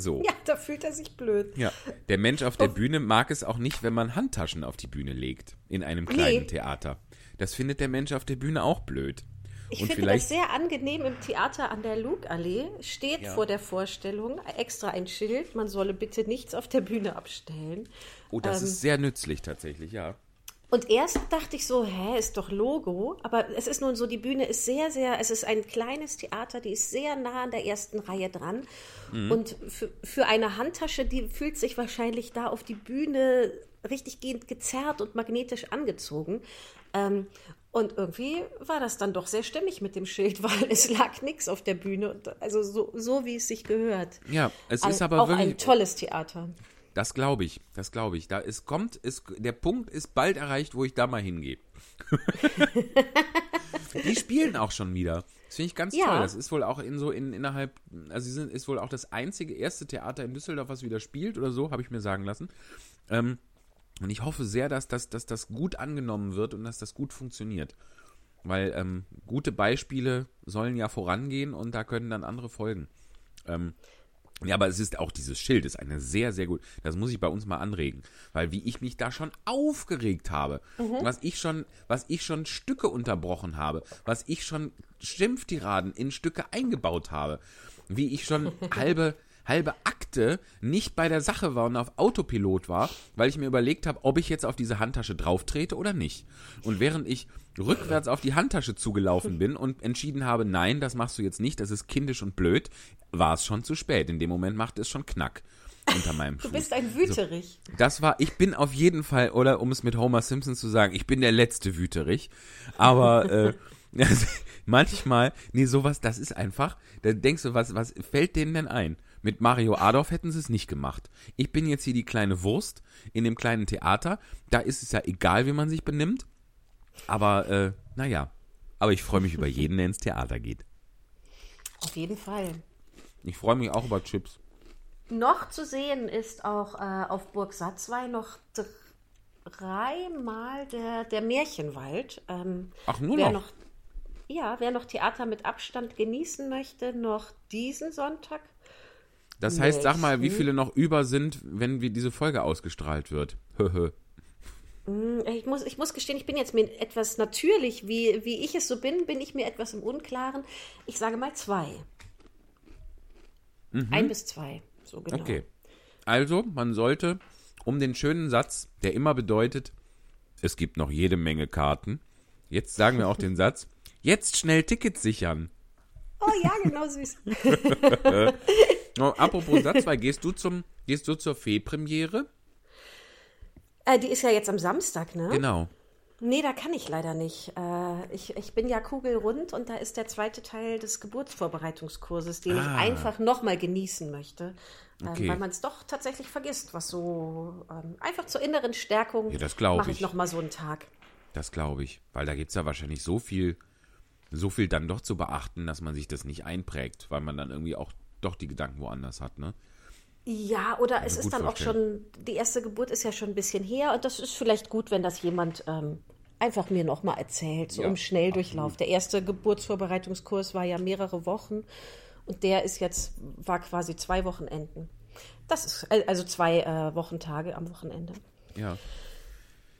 S3: So.
S2: Ja, da fühlt er sich blöd.
S3: Ja, der Mensch auf der Bühne mag es auch nicht, wenn man Handtaschen auf die Bühne legt in einem kleinen
S2: Nee.
S3: Theater. Das findet der Mensch auf der Bühne auch blöd.
S2: Ich
S3: Und
S2: finde
S3: vielleicht-
S2: das sehr angenehm im Theater an der Lugallee. Steht
S3: Ja.
S2: vor der Vorstellung extra ein Schild, man solle bitte nichts auf der Bühne abstellen.
S3: Oh, das
S2: Ähm,
S3: ist sehr nützlich tatsächlich, ja.
S2: Und erst dachte ich so, hä, ist doch Logo. Aber es ist nun so, die Bühne ist sehr, sehr, es ist ein kleines Theater, die ist sehr nah an der ersten Reihe dran. Und für, für eine Handtasche, die fühlt sich wahrscheinlich da auf die Bühne richtig gehend gezerrt und magnetisch angezogen. Ähm, und irgendwie war das dann doch sehr stimmig mit dem Schild, weil es lag nichts auf der Bühne. Also so, so wie es sich gehört.
S3: Ja, es ist aber
S2: auch
S3: wirklich.
S2: ein tolles Theater.
S3: Das glaube ich, das glaube ich. Da es kommt, es, der Punkt ist bald erreicht, wo ich da mal hingehe. Die spielen auch schon wieder. Das finde ich ganz
S2: Ja.
S3: toll. Das ist wohl auch in so in, innerhalb, also sie sind, ist wohl auch das einzige erste Theater in Düsseldorf, was wieder spielt oder so, habe ich mir sagen lassen. Ähm, und ich hoffe sehr, dass das, dass das gut angenommen wird und dass das gut funktioniert. Weil ähm, gute Beispiele sollen ja vorangehen und da können dann andere folgen. Ähm, ja, aber es ist auch dieses Schild, ist eine sehr, sehr gut. Das muss ich bei uns mal anregen, weil wie ich mich da schon aufgeregt habe, was ich schon, was ich schon Stücke unterbrochen habe, was ich schon Schimpftiraden in Stücke eingebaut habe, wie ich schon halbe halbe Akte nicht bei der Sache war und auf Autopilot war, weil ich mir überlegt habe, ob ich jetzt auf diese Handtasche drauftrete oder nicht. Und während ich rückwärts auf die Handtasche zugelaufen bin und entschieden habe, nein, das machst du jetzt nicht, das ist kindisch und blöd, war es schon zu spät. In dem Moment machte es schon Knack unter meinem Fuß.
S2: Du bist ein Wüterich.
S3: Das war, ich bin auf jeden Fall, oder um es mit Homer Simpson zu sagen, ich bin der letzte Wüterich. Aber äh, manchmal, nee, sowas, das ist einfach, da denkst du, was, was fällt denen denn ein? Mit Mario Adolf hätten sie es nicht gemacht. Ich bin jetzt hier die kleine Wurst in dem kleinen Theater. Da ist es ja egal, wie man sich benimmt. Aber, äh, naja. Aber ich freue mich über jeden, der ins Theater geht.
S2: Auf jeden Fall.
S3: Ich freue mich auch über Chips.
S2: Noch zu sehen ist auch äh, auf Burg Satzwey noch dreimal der, der Märchenwald. Ähm,
S3: Ach, nur noch?
S2: noch. Ja, wer noch Theater mit Abstand genießen möchte, noch diesen Sonntag.
S3: Das heißt, sag mal, wie viele noch über sind, wenn wir diese Folge ausgestrahlt wird.
S2: Hm, Ich muss, ich muss gestehen, ich bin jetzt mir etwas natürlich, wie, wie ich es so bin, bin ich mir etwas im Unklaren. Ich sage mal zwei. Ein bis zwei, so genau.
S3: Mhm. Okay. Also, man sollte um den schönen Satz, der immer bedeutet, es gibt noch jede Menge Karten. Jetzt sagen wir auch den Satz, jetzt schnell Tickets sichern.
S2: Oh ja, genau süß.
S3: Oh, apropos Satz 2, gehst du zum, gehst du zur Fee-Premiere?
S2: Äh, die ist ja jetzt am Samstag, ne?
S3: Genau.
S2: Nee, da kann ich leider nicht. Äh, ich, ich bin ja kugelrund und da ist der zweite Teil des Geburtsvorbereitungskurses, den ich
S3: Ah.
S2: einfach nochmal genießen möchte. Ähm,
S3: Okay.
S2: Weil man es doch tatsächlich vergisst, was so ähm, einfach zur inneren Stärkung
S3: Ja, das
S2: mache
S3: ich.
S2: ich nochmal so einen Tag.
S3: Das glaube ich. Weil da gibt es ja wahrscheinlich so viel, so viel dann doch zu beachten, dass man sich das nicht einprägt, weil man dann irgendwie auch doch die Gedanken woanders hat, ne?
S2: Ja, oder es ist dann auch
S3: vorstellen.
S2: schon, die erste Geburt ist ja schon ein bisschen her und das ist vielleicht gut, wenn das jemand ähm, einfach mir nochmal erzählt, so
S3: Ja,
S2: im Schnelldurchlauf. Der erste Geburtsvorbereitungskurs war ja mehrere Wochen und der ist jetzt, war quasi zwei Wochenenden. Das ist, also zwei äh, Wochentage am Wochenende.
S3: Ja.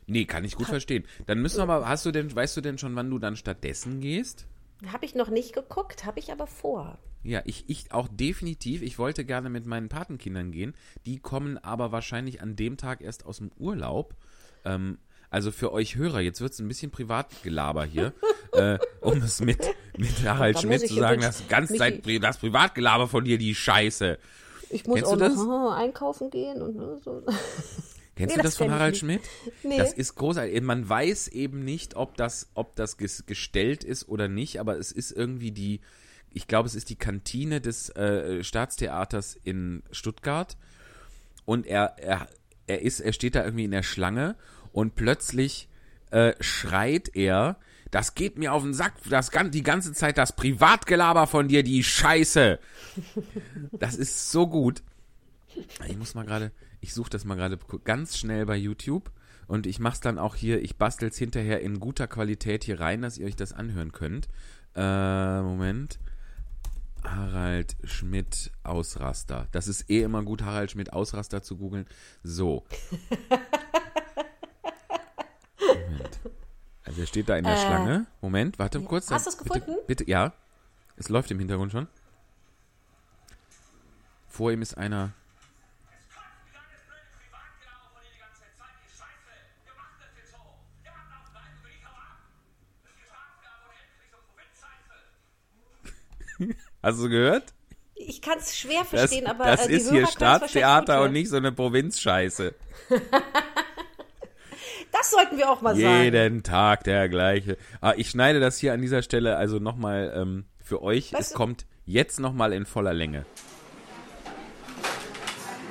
S3: Nee, kann ich gut verstehen. Dann müssen wir aber, hast du denn, weißt du denn schon, wann du dann stattdessen gehst?
S2: Habe ich noch nicht geguckt, habe ich aber vor.
S3: Ja, ich, ich auch definitiv. Ich wollte gerne mit meinen Patenkindern gehen. Die kommen aber wahrscheinlich an dem Tag erst aus dem Urlaub. Ähm, also für euch Hörer, jetzt wird es ein bisschen Privatgelaber hier, äh, um es mit, mit Harald
S2: Da
S3: Schmidt zu sagen, das ganze Zeit das Privatgelaber von dir, die Scheiße.
S2: Ich muss
S3: Kennst
S2: auch noch einkaufen gehen und äh, so.
S3: Kennst
S2: Nee,
S3: du das
S2: das
S3: von Harald. Schmidt?
S2: Nee.
S3: Das ist großartig. Man weiß eben nicht, ob das, ob das ges gestellt ist oder nicht, aber es ist irgendwie die, ich glaube, es ist die Kantine des äh, Staatstheaters in Stuttgart. Und er, er, er ist, er steht da irgendwie in der Schlange und plötzlich äh, schreit er, das geht mir auf den Sack, das die ganze Zeit das Privatgelaber von dir, die Scheiße. Das ist so gut. Ich muss mal gerade, ich suche das mal gerade ganz schnell bei YouTube und ich mach's dann auch hier, ich bastel's hinterher in guter Qualität hier rein, dass ihr euch das anhören könnt. Äh, Moment. Harald Schmidt Ausraster. Das ist eh immer gut, Harald Schmidt Ausraster zu googeln. So. Moment. Also er steht da in der Schlange. Moment, warte kurz.
S2: Äh, Hast du's
S3: Bitte-
S2: gefunden?
S3: Bitte, ja. Es läuft im Hintergrund schon. Vor ihm ist einer. Hast du gehört?
S2: Ich kann es schwer
S3: Das,
S2: verstehen, aber
S3: das
S2: äh, die
S3: ist
S2: Hörer
S3: hier Staatstheater und
S2: hören.
S3: nicht so eine Provinzscheiße.
S2: Das sollten wir auch mal sagen.
S3: Jeden Tag der gleiche. Ah, ich schneide das hier an dieser Stelle also nochmal ähm, für euch.
S2: Weißt
S3: es
S2: du-
S3: kommt jetzt nochmal in voller Länge.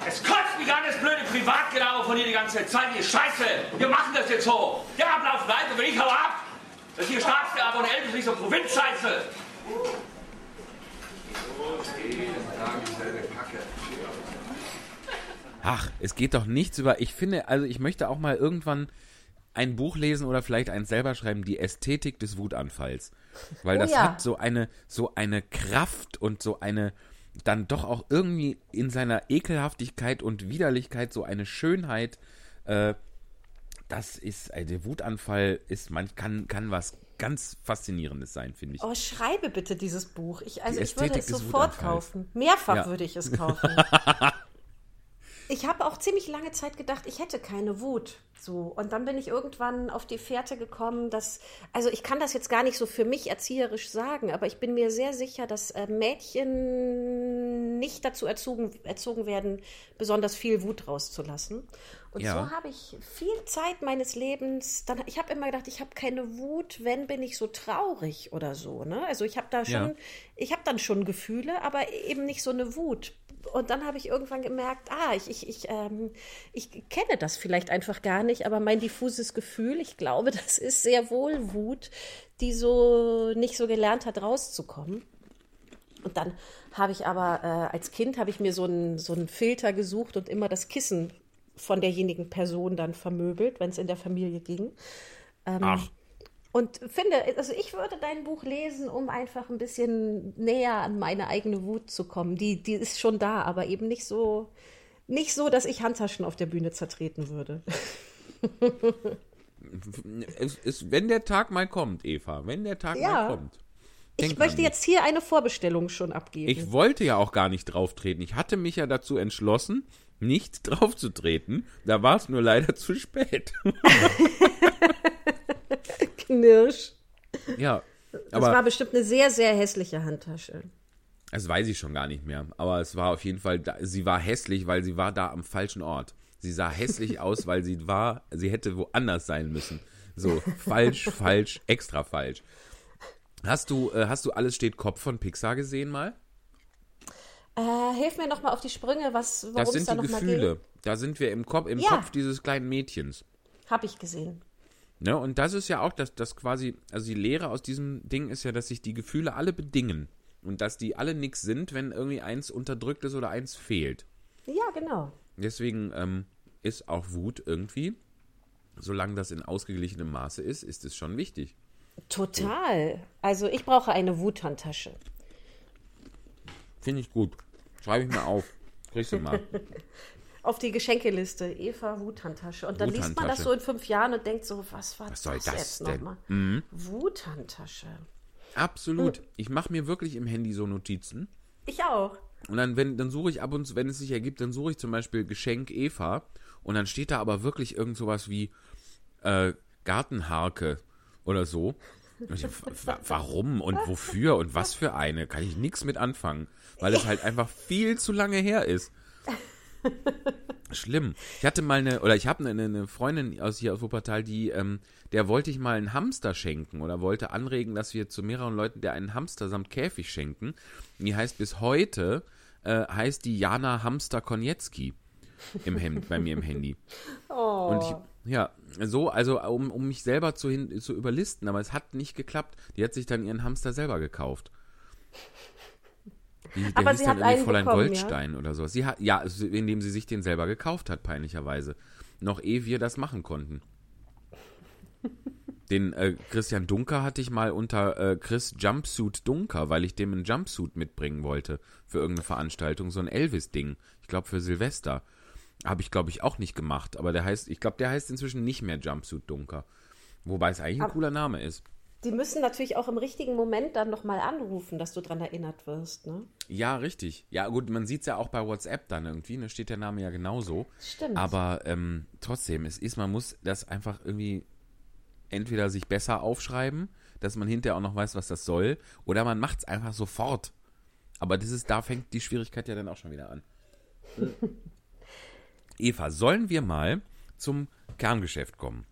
S4: Es kotzt mich an, das blöde Privatgelaber von dir die ganze Zeit. Ihr Scheiße, wir machen das jetzt so. Der Ablauf bleibt und wenn ich hau ab, das hier Staatstheater und Elbe ist nicht so Provinzscheiße.
S3: Ach, es geht doch nichts über. Ich finde, also ich möchte auch mal irgendwann ein Buch lesen oder vielleicht eins selber schreiben, die Ästhetik des Wutanfalls. Weil
S2: Oh
S3: das
S2: ja.
S3: hat so eine, so eine Kraft und so eine, dann doch auch irgendwie in seiner Ekelhaftigkeit und Widerlichkeit so eine Schönheit. Äh, das ist, also der Wutanfall ist, man kann, kann was ganz Faszinierendes sein, finde ich.
S2: Oh, schreibe bitte dieses Buch. Ich, also ich würde es sofort kaufen. Mehrfach
S3: Ja.
S2: würde ich es kaufen. ich habe auch ziemlich lange Zeit gedacht, ich hätte keine Wut. So. Und dann bin ich irgendwann auf die Fährte gekommen, dass, also ich kann das jetzt gar nicht so für mich erzieherisch sagen, aber ich bin mir sehr sicher, dass äh, Mädchen nicht dazu erzogen, erzogen werden, besonders viel Wut rauszulassen. Und
S3: Ja.
S2: so habe ich viel Zeit meines Lebens, dann, ich habe immer gedacht, ich habe keine Wut, wenn bin ich so traurig oder so. Ne? Also ich habe da schon,
S3: Ja.
S2: ich habe dann schon Gefühle, aber eben nicht so eine Wut. und dann habe ich irgendwann gemerkt, ah, ich, ich, ich, ähm, ich kenne das vielleicht einfach gar nicht, aber mein diffuses Gefühl, ich glaube, das ist sehr wohl Wut, die so nicht so gelernt hat, rauszukommen. Und dann habe ich aber äh, als Kind habe ich mir so einen so einen Filter gesucht und immer das Kissen von derjenigen Person dann vermöbelt, wenn es in der Familie ging. Ähm,
S3: Ach.
S2: Und finde, also ich würde dein Buch lesen, um einfach ein bisschen näher an meine eigene Wut zu kommen. Die, die ist schon da, aber eben nicht so, nicht so, dass ich Handtaschen auf der Bühne zertreten würde.
S3: Es ist, wenn der Tag mal kommt, Eva, wenn der Tag
S2: Ja.
S3: mal kommt.
S2: Ich
S3: denk
S2: möchte
S3: an mich.
S2: jetzt hier eine Vorbestellung schon abgeben.
S3: Ich wollte ja auch gar nicht drauftreten. Ich hatte mich ja dazu entschlossen, nicht draufzutreten. Da war es nur leider zu spät.
S2: Knirsch.
S3: ja.
S2: Das war
S3: Aber
S2: bestimmt eine sehr, sehr hässliche Handtasche.
S3: das weiß ich schon gar nicht mehr. Aber es war auf jeden Fall, sie war hässlich, weil sie war da am falschen Ort. Sie sah hässlich aus, weil sie war, sie hätte woanders sein müssen. So, falsch, falsch, extra falsch. Hast du, äh, hast du Alles steht Kopf von Pixar gesehen mal?
S2: Äh, hilf mir noch mal auf die Sprünge, was, worum
S3: Das
S2: es
S3: sind
S2: da
S3: die Gefühle.
S2: geht.
S3: Da sind wir im Kopf, im
S2: Ja.
S3: Kopf dieses kleinen Mädchens.
S2: Habe ich gesehen.
S3: Ne? Und das ist ja auch, dass das quasi, also die Lehre aus diesem Ding ist ja, dass sich die Gefühle alle bedingen. Und dass die alle nix sind, wenn irgendwie eins unterdrückt ist oder eins fehlt.
S2: Ja, genau.
S3: Deswegen ähm, ist auch Wut irgendwie, solange das in ausgeglichenem Maße ist, ist es schon wichtig.
S2: Total. Also ich brauche eine Wuthandtasche.
S3: Finde ich gut. Schreibe ich mal auf. Kriegst du mal.
S2: Auf die Geschenkeliste. Eva Wuthandtasche. Und dann liest man das so in fünf Jahren und denkt so, was war
S3: Was soll
S2: das,
S3: das
S2: jetzt nochmal? Wuthandtasche.
S3: Absolut. Ich mache mir wirklich im Handy so Notizen.
S2: Ich auch.
S3: Und dann, wenn, dann suche ich ab und zu, wenn es sich ergibt, dann suche ich zum Beispiel Geschenk Eva. Und dann steht da aber wirklich irgend sowas wie äh, Gartenharke oder so. Warum und wofür und was für eine? Kann ich nichts mit anfangen, weil es halt einfach viel zu lange her ist. Schlimm. Ich hatte mal eine, oder ich habe eine, eine Freundin aus hier aus Wuppertal, die, ähm, der wollte ich mal einen Hamster schenken oder wollte anregen, dass wir zu mehreren Leuten der einen Hamster samt Käfig schenken. Die heißt bis heute, äh, heißt die Jana Hamster Konietzki im Hemd, bei mir im Handy. Und ich, ja, so, also um, um mich selber zu, hin, zu überlisten, aber es hat nicht geklappt. Die hat sich dann ihren Hamster selber gekauft. Die, der
S2: Aber
S3: hieß
S2: sie
S3: dann
S2: hat
S3: irgendwie Fräulein
S2: bekommen, ja?
S3: Goldstein oder so. Sie hat, ja, indem sie sich den selber gekauft hat, peinlicherweise. Noch ehe wir das machen konnten. Den äh, Christian Dunker hatte ich mal unter äh, Chris Jumpsuit Dunker, weil ich dem einen Jumpsuit mitbringen wollte für irgendeine Veranstaltung, so ein Elvis-Ding. Ich glaube für Silvester. Habe ich, glaube ich, auch nicht gemacht. Aber der heißt, ich glaube, der heißt inzwischen nicht mehr Jumpsuit Dunker. Wobei es eigentlich ein cooler Name ist.
S2: Die müssen natürlich auch im richtigen Moment dann nochmal anrufen, dass du dran erinnert wirst. Ne?
S3: Ja, richtig. Ja, gut, man sieht es ja auch bei WhatsApp dann irgendwie, da steht der Name ja genauso.
S2: Stimmt.
S3: Aber ähm, trotzdem, es ist, man muss das einfach irgendwie entweder sich besser aufschreiben, dass man hinterher auch noch weiß, was das soll, oder man macht es einfach sofort. Aber das ist, da fängt die Schwierigkeit ja dann auch schon wieder an. Eva, sollen wir mal zum Kerngeschäft kommen?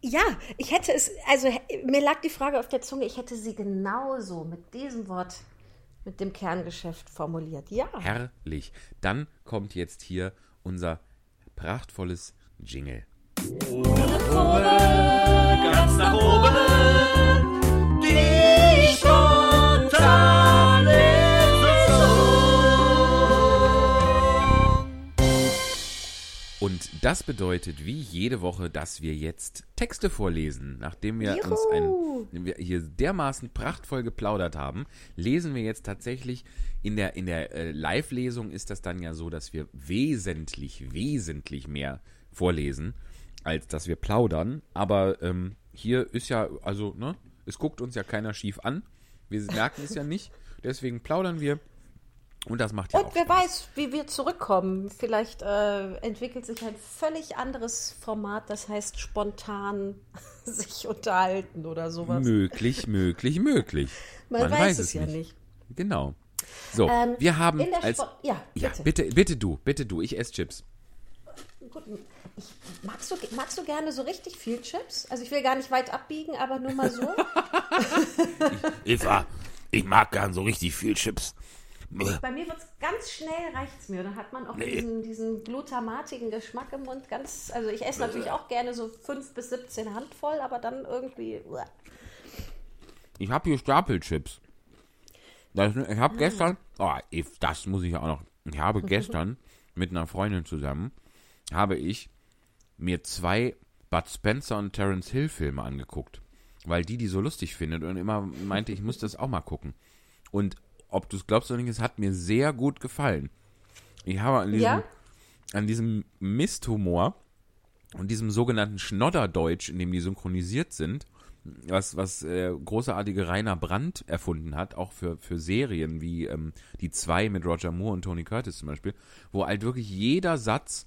S2: Ja, ich hätte es, also mir lag die Frage auf der Zunge, ich hätte sie genauso mit diesem Wort, mit dem Kerngeschäft formuliert. Ja.
S3: Herrlich. Dann kommt jetzt hier unser prachtvolles Jingle.
S5: ganz nach oben. Die
S3: Und das bedeutet wie jede Woche, dass wir jetzt Texte vorlesen. Nachdem wir
S2: Juhu.
S3: uns ein, hier dermaßen prachtvoll geplaudert haben, lesen wir jetzt tatsächlich in der, in der äh, Live-Lesung ist das dann ja so, dass wir wesentlich, wesentlich mehr vorlesen, als dass wir plaudern. Aber ähm, hier ist ja, also, ne, es guckt uns ja keiner schief an. Wir merken es ja nicht. Deswegen plaudern wir. Und das macht ja
S2: Und
S3: auch
S2: wer
S3: Spaß.
S2: weiß, wie wir zurückkommen. Vielleicht äh, entwickelt sich ein völlig anderes Format, das heißt spontan sich unterhalten oder sowas.
S3: Möglich, möglich, möglich.
S2: Man, weiß, es ja nicht.
S3: Genau. So,
S2: Ähm,
S3: wir haben
S2: in der
S3: als
S2: ja,
S3: ja,
S2: bitte.
S3: bitte, bitte du, bitte du. Ich esse Chips.
S2: Gut, ich, magst, du, magst du gerne so richtig viel Chips? Also ich will gar nicht weit abbiegen, aber nur mal so.
S6: Eva, ich mag gern so richtig viel Chips.
S2: Bei mir wird es ganz schnell, reicht's mir. Dann hat man auch diesen, diesen glutamatigen Geschmack im Mund. Ganz, also ich esse natürlich auch gerne so 5 bis 17 Handvoll, aber dann irgendwie. uah.
S3: Ich habe hier Stapelchips. Das, ich habe gestern, oh, ich- das muss ich auch noch. Ich habe gestern mit einer Freundin zusammen, habe ich mir zwei Bud Spencer und Terence Hill Filme angeguckt, weil die die so lustig findet und immer meinte, ich muss das auch mal gucken. Und ob du es glaubst oder nicht, es hat mir sehr gut gefallen. Ich habe an diesem,
S2: Ja?
S3: an diesem Misthumor und diesem sogenannten Schnodderdeutsch, in dem die synchronisiert sind, was, was äh, großartige Rainer Brandt erfunden hat, auch für, für Serien wie ähm, Die Zwei mit Roger Moore und Tony Curtis zum Beispiel, wo halt wirklich jeder Satz,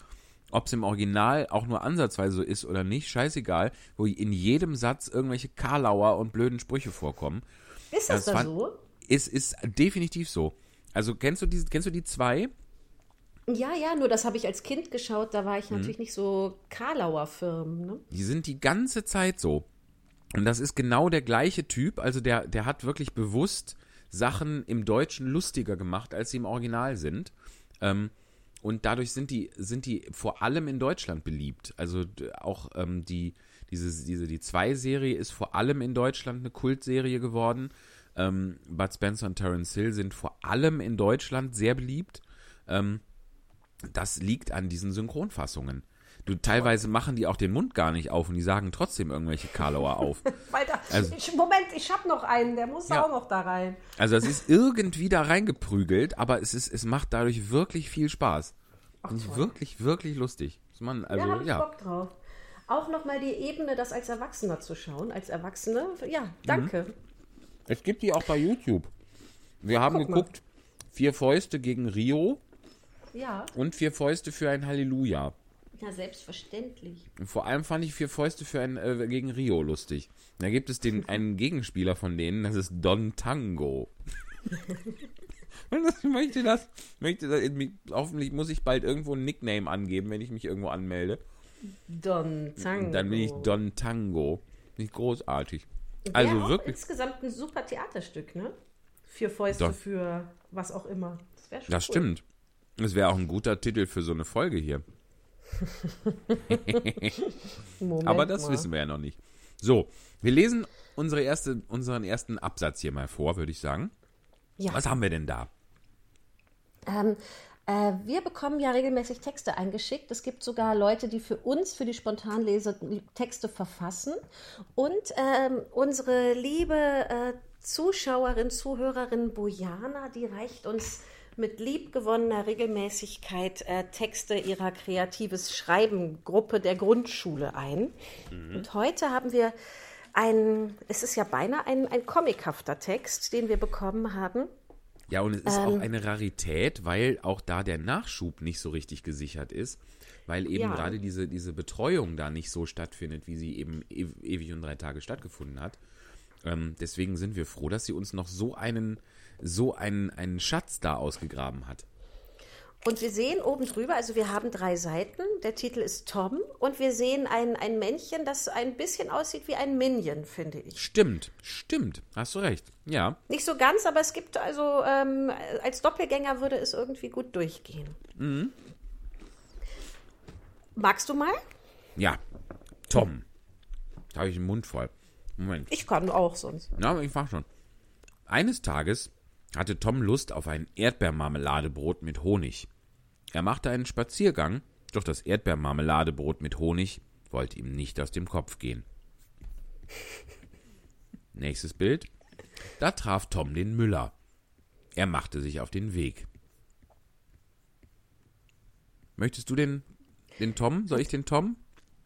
S3: ob es im Original auch nur ansatzweise so ist oder nicht, scheißegal, wo in jedem Satz irgendwelche Karlauer und blöden Sprüche vorkommen.
S2: Ist das
S3: Das
S2: da
S3: fand-
S2: so?
S3: Es ist definitiv so. Also kennst du die, kennst du die zwei?
S2: Ja, ja, nur das habe ich als Kind geschaut. Da war ich
S3: Mhm.
S2: natürlich nicht so Karlauer Firmen. Ne?
S3: Die sind die ganze Zeit so. Und das ist genau der gleiche Typ. Also der, der hat wirklich bewusst Sachen im Deutschen lustiger gemacht, als sie im Original sind. Ähm, und dadurch sind die, sind die vor allem in Deutschland beliebt. Also auch ähm, die, diese, diese, die Zwei-Serie ist vor allem in Deutschland eine Kultserie geworden. Ähm, Bud Spencer und Terence Hill sind vor allem in Deutschland sehr beliebt. Ähm, das liegt an diesen Synchronfassungen. Du, teilweise machen die auch den Mund gar nicht auf und die sagen trotzdem irgendwelche Karlauer auf.
S2: Weiter.
S3: Also-
S2: ich, Moment, ich habe noch einen, der muss
S3: Ja.
S2: auch noch da rein.
S3: Also es ist irgendwie da reingeprügelt, aber es ist, es macht dadurch wirklich viel Spaß. Und ist wirklich, wirklich lustig. Man,
S2: Da
S3: also,
S2: habe ich
S3: ja.
S2: Bock drauf. Auch nochmal die Ebene, das als Erwachsener zu schauen. Als Erwachsene, ja, danke.
S3: Es gibt die auch bei YouTube. Wir haben
S2: Guck mal.
S3: geguckt, Vier Fäuste gegen Rio
S2: Ja,
S3: und Vier Fäuste für ein Halleluja.
S2: ja, selbstverständlich.
S3: Und vor allem fand ich Vier Fäuste für ein, äh, gegen Rio lustig. Da gibt es den, einen Gegenspieler von denen, das ist Don Tango. Und das, ich möchte das, möchte das, hoffentlich muss ich bald irgendwo ein Nickname angeben, wenn ich mich irgendwo anmelde.
S2: Don Zango.
S3: Dann bin ich Don Tango. Nicht großartig. Also
S2: auch
S3: wirklich,
S2: insgesamt ein super Theaterstück, ne? Vier Fäuste
S3: Doch.
S2: für was auch immer. Das wäre schon
S3: das
S2: cool.
S3: stimmt. Das wäre auch ein guter Titel für so eine Folge hier.
S2: Moment
S3: Aber das
S2: mal.
S3: wissen wir ja noch nicht. So, wir lesen unsere erste, unseren ersten Absatz hier mal vor, würde ich sagen.
S2: Ja.
S3: Was haben wir denn da?
S2: Ähm, äh, wir bekommen ja regelmäßig Texte eingeschickt. Es gibt sogar Leute, die für uns, für die Spontanlese, Texte verfassen. Und ähm, unsere liebe äh, Zuschauerin, Zuhörerin Bojana, die reicht uns mit liebgewonnener Regelmäßigkeit äh, Texte ihrer kreatives Schreiben Gruppe der Grundschule ein. Und heute haben wir ein, es ist ja beinahe ein, ein comichafter Text, den wir bekommen haben.
S3: Ja, und es ist
S2: Ähm.
S3: auch eine Rarität, weil auch da der Nachschub nicht so richtig gesichert ist, weil eben
S2: Ja.
S3: gerade diese, diese Betreuung da nicht so stattfindet, wie sie eben e ewig und drei Tage stattgefunden hat. Ähm, deswegen sind wir froh, dass sie uns noch so einen, so einen, einen Schatz da ausgegraben hat.
S2: Und wir sehen oben drüber, also wir haben drei Seiten. Der Titel ist Tom und wir sehen ein, ein Männchen, das ein bisschen aussieht wie ein Minion, finde ich.
S3: Stimmt, stimmt, hast du recht. Ja,
S2: Nicht so ganz, aber es gibt also, ähm, als Doppelgänger würde es irgendwie gut durchgehen. Magst du mal?
S3: ja. Tom. Da habe ich den Mund voll. Moment.
S2: Ich kann auch sonst.
S3: Na, aber ich mach schon. Eines Tages hatte Tom Lust auf ein Erdbeermarmeladebrot mit Honig. Er machte einen Spaziergang, doch das Erdbeermarmeladebrot mit Honig wollte ihm nicht aus dem Kopf gehen. Nächstes Bild. Da traf Tom den Müller. Er machte sich auf den Weg. Möchtest du den, den Tom? Soll ich den Tom?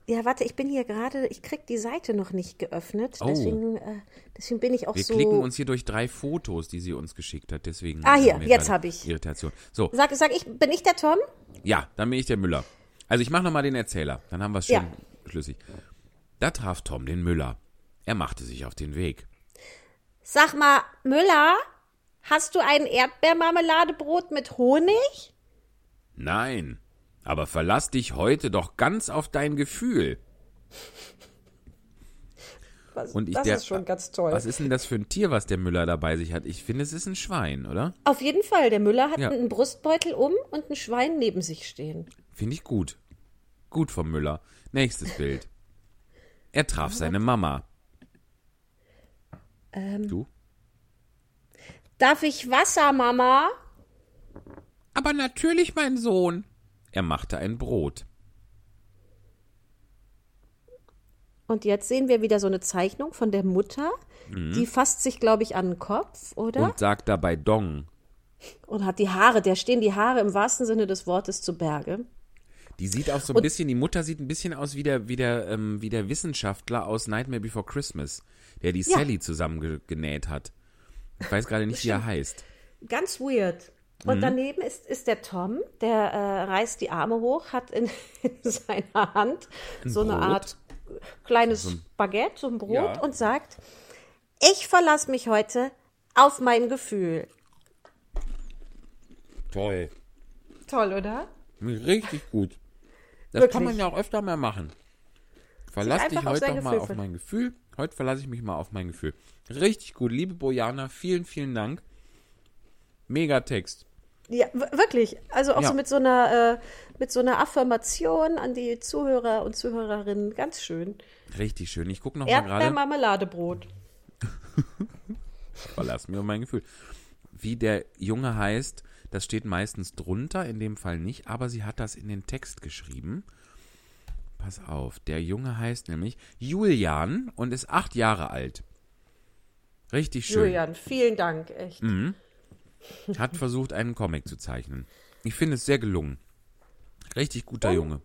S2: Ja, warte, ich bin hier gerade, ich krieg die Seite noch nicht geöffnet.
S3: Oh.
S2: Deswegen, äh, deswegen bin ich auch
S3: Wir
S2: so.
S3: klicken uns hier durch drei Fotos, die sie uns geschickt hat. Deswegen.
S2: Ah, hier,
S3: wir
S2: jetzt
S3: gerade
S2: hab ich.
S3: Irritation. So,
S2: Sag, sag ich, bin ich der Tom?
S3: Ja, dann bin ich der Müller. Also ich mache nochmal den Erzähler, dann haben wir es schön
S2: Ja.
S3: schlüssig. Da traf Tom den Müller. Er machte sich auf den Weg.
S2: Sag mal, Müller, hast du ein Erdbeermarmeladebrot mit Honig?
S3: Nein, aber verlass dich heute doch ganz auf dein Gefühl.
S2: Was,
S3: Und ich,
S2: das
S3: der,
S2: ist schon ganz toll.
S3: Was ist denn das für ein Tier, was der Müller dabei sich hat? Ich finde, es ist ein Schwein, oder?
S2: Auf jeden Fall, der Müller hat
S3: Ja.
S2: einen Brustbeutel um und ein Schwein neben sich stehen.
S3: Finde ich gut. Gut vom Müller. Nächstes Bild. Er traf seine Mama.
S2: Ähm.
S3: Du?
S2: Darf ich Wasser, Mama?
S3: Aber natürlich, mein Sohn. Er machte ein Brot.
S2: Und jetzt sehen wir wieder so eine Zeichnung von der Mutter. Die fasst sich, glaube ich, an den Kopf, oder?
S3: Mhm. Und sagt dabei Dong.
S2: Und hat die Haare, der stehen die Haare im wahrsten Sinne des Wortes zu Berge.
S3: Die sieht auch so ein bisschen, die Mutter sieht ein bisschen aus wie der, wie der, ähm, wie der Wissenschaftler aus Nightmare Before Christmas, der die
S2: Ja.
S3: Sally zusammengenäht hat. Ich weiß gerade nicht, wie er heißt.
S2: Ganz weird. Und
S3: Mhm.
S2: daneben ist, ist der Tom, der äh, reißt die Arme hoch, hat in, in seiner Hand so eine
S3: Brot?
S2: Art kleines Baguette, so ein Brot
S3: Ja.
S2: und sagt, ich verlasse mich heute auf mein Gefühl.
S3: Toll.
S2: Toll, oder?
S3: Richtig gut. Das
S2: Wirklich.
S3: kann man ja auch öfter mal machen. Verlass dich heute doch mal auf mein Gefühl. Heute verlasse ich mich mal auf mein Gefühl. Richtig gut. Liebe Bojana, vielen, vielen Dank. Mega Text.
S2: Ja, wirklich. Also auch
S3: Ja.
S2: so mit so einer äh, mit so einer Affirmation an die Zuhörer und Zuhörerinnen. Ganz schön.
S3: Richtig schön. Ich gucke noch mal gerade.
S2: Erdbeermarmeladebrot.
S3: Verlass auf mein Gefühl. Wie der Junge heißt, das steht meistens drunter, in dem Fall nicht, aber sie hat das in den Text geschrieben. Pass auf, der Junge heißt nämlich Julian und ist acht Jahre alt. Richtig schön.
S2: Julian, vielen Dank, echt.
S3: Hat versucht, einen Comic zu zeichnen. Ich finde es sehr gelungen. Richtig guter Junge.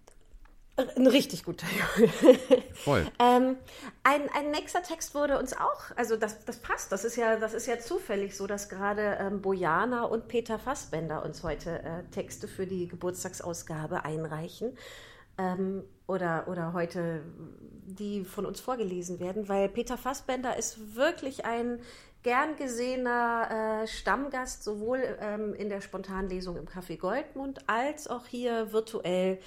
S2: Ein richtig guter Junge.
S3: Voll.
S2: Ähm, ein, ein nächster Text wurde uns auch, also das, das passt, das ist ja, das ist ja zufällig so, dass gerade ähm, Bojana und Peter Fassbender uns heute äh, Texte für die Geburtstagsausgabe einreichen. Ähm, oder, oder heute die von uns vorgelesen werden, weil Peter Fassbender ist wirklich ein gern gesehener äh, Stammgast, sowohl ähm, in der Spontanlesung im Café Goldmund als auch hier virtuell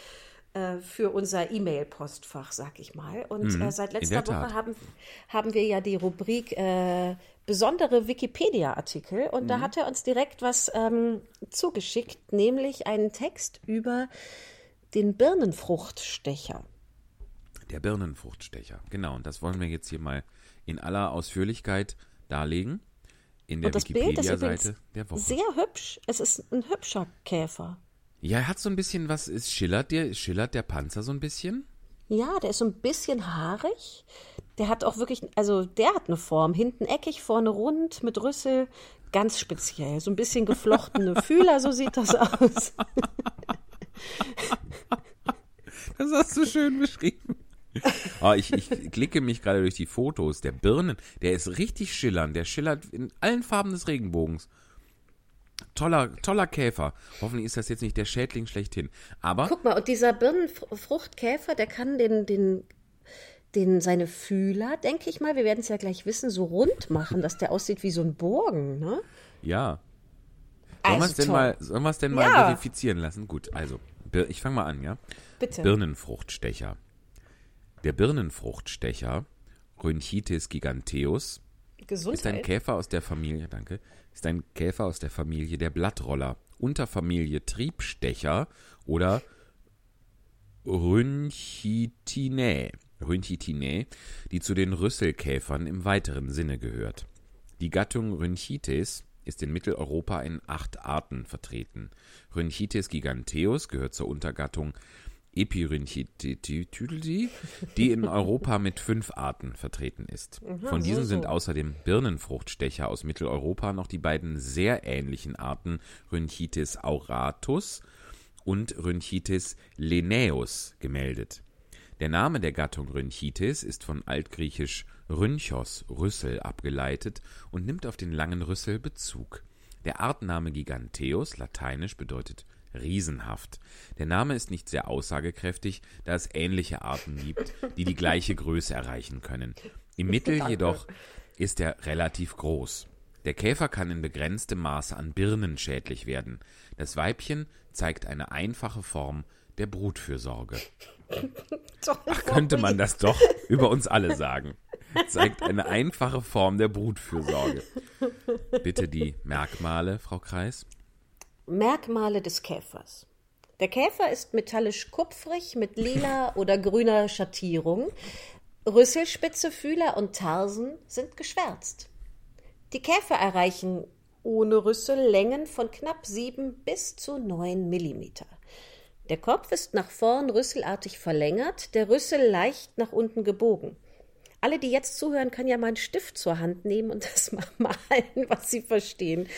S2: äh, für unser E-Mail-Postfach, sag ich mal. Und äh, seit
S3: Mhm.
S2: letzter. Woche haben, haben wir ja die Rubrik äh, besondere Wikipedia-Artikel und
S3: Mhm.
S2: da hat er uns direkt was ähm, zugeschickt, nämlich einen Text über den Birnenfruchtstecher.
S3: Der Birnenfruchtstecher. Genau, und das wollen wir jetzt hier mal in aller Ausführlichkeit darlegen. In der
S2: Und das Bild ist übrigens
S3: Wikipedia-Seite der Woche.
S2: sehr hübsch. Es ist ein hübscher Käfer.
S3: Ja, er hat so ein bisschen was, ist schillert der, schillert der Panzer so ein bisschen?
S2: Ja, der ist so ein bisschen haarig. Der hat auch wirklich, also der hat eine Form. Hinten eckig, vorne rund, mit Rüssel. Ganz speziell. So ein bisschen geflochtene Fühler, so sieht das aus.
S3: Das hast du schön beschrieben. Oh, ich, ich klicke mich gerade durch die Fotos. Der Birnen, der ist richtig schillernd. Der schillert in allen Farben des Regenbogens. Toller, toller Käfer. Hoffentlich ist das jetzt nicht der Schädling schlechthin. Aber
S2: Guck mal, und dieser Birnenfruchtkäfer, der kann den, den, den, seine Fühler, denke ich mal, wir werden es ja gleich wissen, so rund machen, dass der aussieht wie so ein Bogen, ne?
S3: ja. Sollen wir es
S2: Also
S3: denn mal, sollen denn mal
S2: Ja.
S3: verifizieren lassen? Gut, also, ich fange mal an, ja?
S2: Bitte.
S3: Birnenfruchtstecher. Der Birnenfruchtstecher, Rhynchitis giganteus, ist ein
S2: Gesundheit.
S3: Käfer aus der Familie, danke, ist ein Käfer aus der Familie der Blattroller, Unterfamilie Triebstecher oder Rhynchitinae, Rhynchitinae, die zu den Rüsselkäfern im weiteren Sinne gehört. Die Gattung Rhynchitis ist in Mitteleuropa in acht Arten vertreten. Rhynchitis giganteus gehört zur Untergattung Epirhynchitidididi, die in Europa mit fünf Arten vertreten ist. Von diesen sind außerdem Birnenfruchtstecher aus Mitteleuropa noch die beiden sehr ähnlichen Arten Rhynchitis auratus und Rhynchitis lenaeus gemeldet. Der Name der Gattung Rhynchitis ist von altgriechisch Rhynchos, Rüssel, abgeleitet und nimmt auf den langen Rüssel Bezug. Der Artname Giganteus, lateinisch, bedeutet riesenhaft. Der Name ist nicht sehr aussagekräftig, da es ähnliche Arten gibt, die die gleiche Größe erreichen können. Im Mittel jedoch ist er relativ groß. Der Käfer kann in begrenztem Maße an Birnen schädlich werden. Das Weibchen zeigt eine einfache Form der Brutfürsorge. Ach, könnte man das doch über uns alle sagen. zeigt eine einfache Form der Brutfürsorge. Bitte die Merkmale, Frau Kreis.
S2: Merkmale des Käfers. Der Käfer ist metallisch kupfrig mit lila oder grüner Schattierung. Rüsselspitze, Fühler und Tarsen sind geschwärzt. Die Käfer erreichen ohne Rüssel Längen von knapp sieben bis zu neun Millimeter. Der Kopf ist nach vorn rüsselartig verlängert, der Rüssel leicht nach unten gebogen. Alle, die jetzt zuhören, können ja mal einen Stift zur Hand nehmen und das mal malen, was sie verstehen.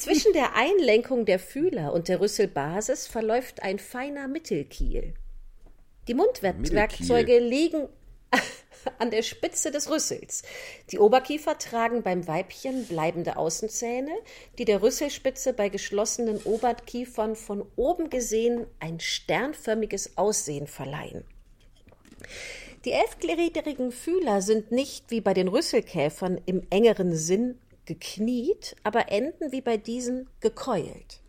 S2: Zwischen der Einlenkung der Fühler und der Rüsselbasis verläuft ein feiner Mittelkiel. Die Mundwerkzeuge liegen an der Spitze des Rüssels. Die Oberkiefer tragen beim Weibchen bleibende Außenzähne, die der Rüsselspitze bei geschlossenen Oberkiefern von oben gesehen ein sternförmiges Aussehen verleihen. Die elfgliedrigen Fühler sind nicht wie bei den Rüsselkäfern im engeren Sinn gekniet, aber enden wie bei diesen gekeult.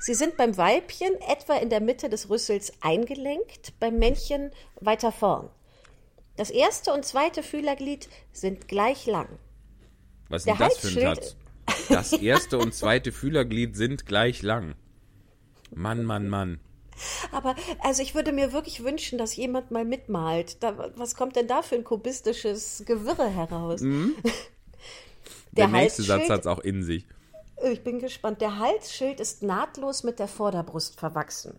S2: Sie sind beim Weibchen etwa in der Mitte des Rüssels eingelenkt, beim Männchen weiter vorn. Das erste und zweite Fühlerglied sind gleich lang.
S3: Was ist das für ein Satz? Das erste und zweite Fühlerglied sind gleich lang. Mann, Mann, Mann.
S2: Aber also ich würde mir wirklich wünschen, dass jemand mal mitmalt. Da, was kommt denn da für ein kubistisches Gewirre heraus?
S3: Der,
S2: Der
S3: nächste Satz hat es auch in sich.
S2: Ich bin gespannt. Der Halsschild ist nahtlos mit der Vorderbrust verwachsen.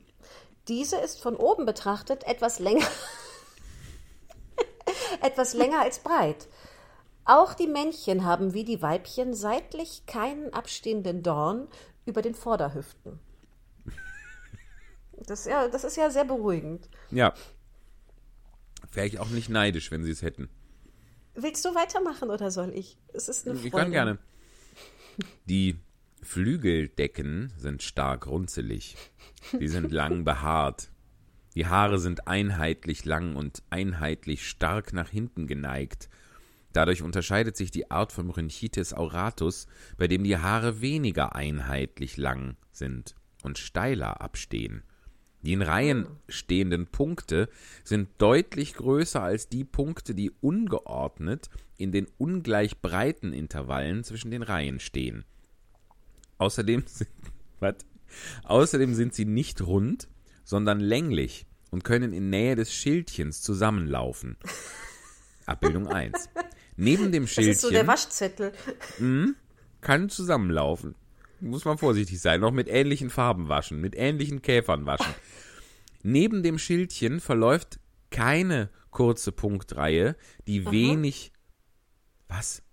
S2: Diese ist von oben betrachtet etwas länger, etwas länger als breit. Auch die Männchen haben wie die Weibchen seitlich keinen abstehenden Dorn über den Vorderhüften. Das, ja, das ist ja sehr beruhigend.
S3: Ja. Wäre ich auch nicht neidisch, wenn sie es hätten.
S2: Willst du weitermachen oder soll ich? Es ist eine
S3: Ich
S2: Freude.
S3: kann gerne. Die Flügeldecken sind stark runzelig. Sie sind lang behaart. Die Haare sind einheitlich lang und einheitlich stark nach hinten geneigt. Dadurch unterscheidet sich die Art von Bronchitis auratus, bei dem die Haare weniger einheitlich lang sind und steiler abstehen. Die in Reihen stehenden Punkte sind deutlich größer als die Punkte, die ungeordnet in den ungleich breiten Intervallen zwischen den Reihen stehen. Außerdem sind, was? Außerdem sind sie nicht rund, sondern länglich und können in Nähe des Schildchens zusammenlaufen. Abbildung 1. Neben dem
S2: Das ist so der
S3: Schildchen
S2: Waschzettel.
S3: kann zusammenlaufen. Muss man vorsichtig sein. Noch mit ähnlichen Farben waschen, mit ähnlichen Käfern waschen. Neben dem Schildchen verläuft keine kurze Punktreihe, die wenig. Was?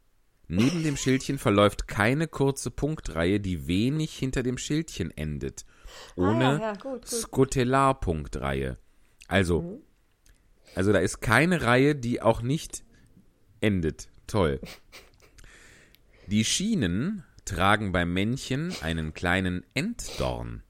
S3: Neben dem Schildchen verläuft keine kurze Punktreihe, die wenig hinter dem Schildchen endet. Ohne
S2: Ah, ja, ja, gut, gut.
S3: Skotellarpunktreihe. Also, also da ist keine Reihe, die auch nicht endet. Toll. Die Schienen tragen beim Männchen einen kleinen Enddorn,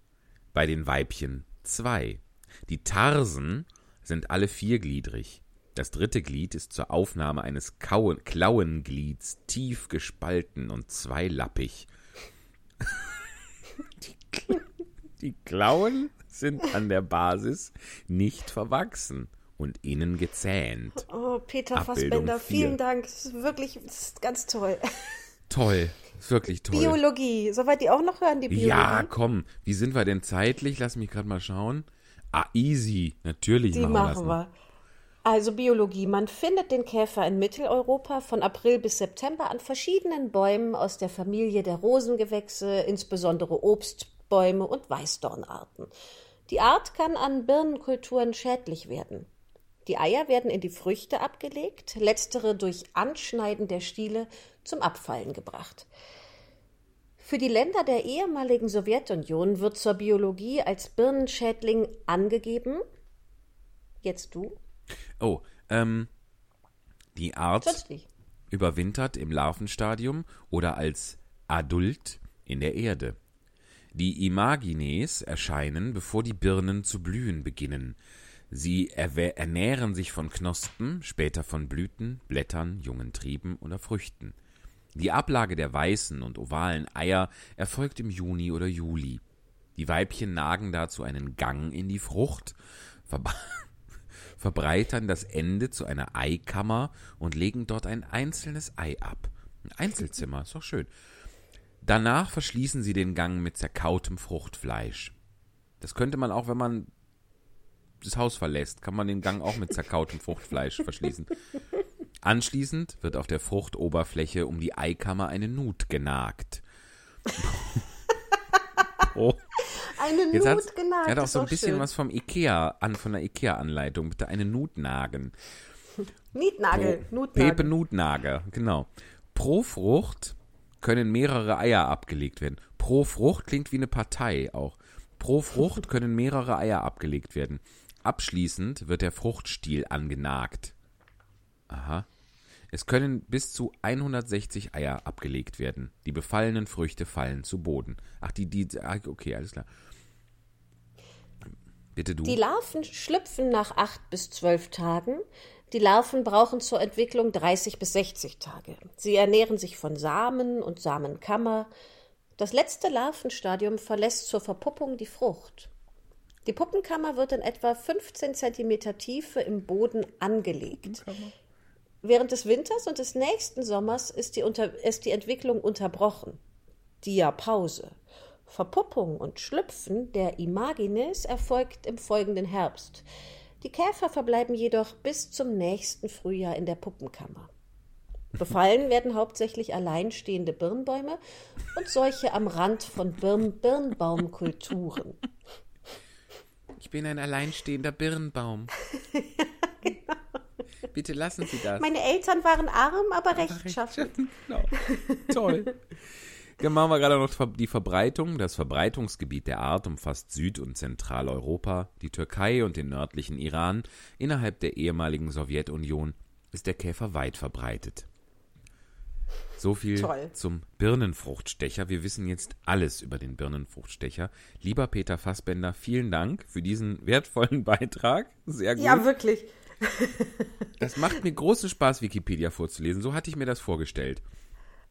S3: bei den Weibchen zwei. Die Tarsen sind alle viergliedrig. Das dritte Glied ist zur Aufnahme eines Kauen Klauenglieds tief gespalten und zweilappig. die, die Klauen sind an der Basis nicht verwachsen und innen gezähnt.
S2: Oh, Peter
S3: Abbildung
S2: Fassbender,
S3: vier.
S2: vielen Dank. Das ist wirklich das ist ganz toll.
S3: Toll, ist wirklich toll.
S2: Biologie. Soweit die auch noch hören, die Biologie?
S3: Ja, komm. Wie sind wir denn zeitlich? Lass mich gerade mal schauen. Ah, easy. Natürlich
S2: Die
S3: machen
S2: machen wir. Also Biologie. Man findet den Käfer in Mitteleuropa von April bis September an verschiedenen Bäumen aus der Familie der Rosengewächse, insbesondere Obstbäume und Weißdornarten. Die Art kann an Birnenkulturen schädlich werden. Die Eier werden in die Früchte abgelegt, letztere durch Anschneiden der Stiele zum Abfallen gebracht. Für die Länder der ehemaligen Sowjetunion wird zur Biologie als Birnenschädling angegeben. Jetzt du?
S3: Oh, ähm, die Art überwintert im Larvenstadium oder als Adult in der Erde. Die Imagines erscheinen, bevor die Birnen zu blühen beginnen. Sie ernähren sich von Knospen, später von Blüten, Blättern, jungen Trieben oder Früchten. Die Ablage der weißen und ovalen Eier erfolgt im Juni oder Juli. Die Weibchen nagen dazu einen Gang in die Frucht, verbreitern das Ende zu einer Eikammer und legen dort ein einzelnes Ei ab. Ein Einzelzimmer, ist doch schön. Danach verschließen sie den Gang mit zerkautem Fruchtfleisch. Das könnte man auch, wenn man das Haus verlässt, kann man den Gang auch mit zerkautem Fruchtfleisch verschließen. Anschließend wird auf der Fruchtoberfläche um die Eikammer eine Nut genagt. oh.
S2: Eine
S3: Jetzt
S2: Nut genagt.
S3: Er hat auch so ein bisschen
S2: schön.
S3: was vom Ikea an, von der Ikea-Anleitung. Bitte eine Nut nagen.
S2: Nietnagel.
S3: Pepe
S2: Nutnagel.
S3: Genau. Pro Frucht können mehrere Eier abgelegt werden. Pro Frucht klingt wie eine Partei auch. Pro Frucht können mehrere Eier abgelegt werden. Abschließend wird der Fruchtstiel angenagt. Aha. Es können bis zu 160 Eier abgelegt werden. Die befallenen Früchte fallen zu Boden. Ach, die, die, okay, alles klar. Bitte du.
S2: Die Larven schlüpfen nach acht bis zwölf Tagen. Die Larven brauchen zur Entwicklung 30 bis 60 Tage. Sie ernähren sich von Samen und Samenkammer. Das letzte Larvenstadium verlässt zur Verpuppung die Frucht. Die Puppenkammer wird in etwa 15 cm Tiefe im Boden angelegt. Während des Winters und des nächsten Sommers ist die, unter, ist die Entwicklung unterbrochen. Diapause. Verpuppung und Schlüpfen der Imagines erfolgt im folgenden Herbst. Die Käfer verbleiben jedoch bis zum nächsten Frühjahr in der Puppenkammer. Befallen werden hauptsächlich alleinstehende Birnbäume und solche am Rand von Birn Birnbaumkulturen.
S3: Ich bin ein alleinstehender Birnbaum. Bitte lassen Sie das.
S2: Meine Eltern waren arm, aber rechtschaffen.
S3: Genau. Toll. Dann machen wir gerade noch die Verbreitung. Das Verbreitungsgebiet der Art umfasst Süd- und Zentraleuropa, die Türkei und den nördlichen Iran. Innerhalb der ehemaligen Sowjetunion ist der Käfer weit verbreitet. So viel
S2: Toll.
S3: zum Birnenfruchtstecher. Wir wissen jetzt alles über den Birnenfruchtstecher. Lieber Peter Fassbender, vielen Dank für diesen wertvollen Beitrag. Sehr gut.
S2: Ja, wirklich.
S3: Das macht mir großen Spaß, Wikipedia vorzulesen. So hatte ich mir das vorgestellt.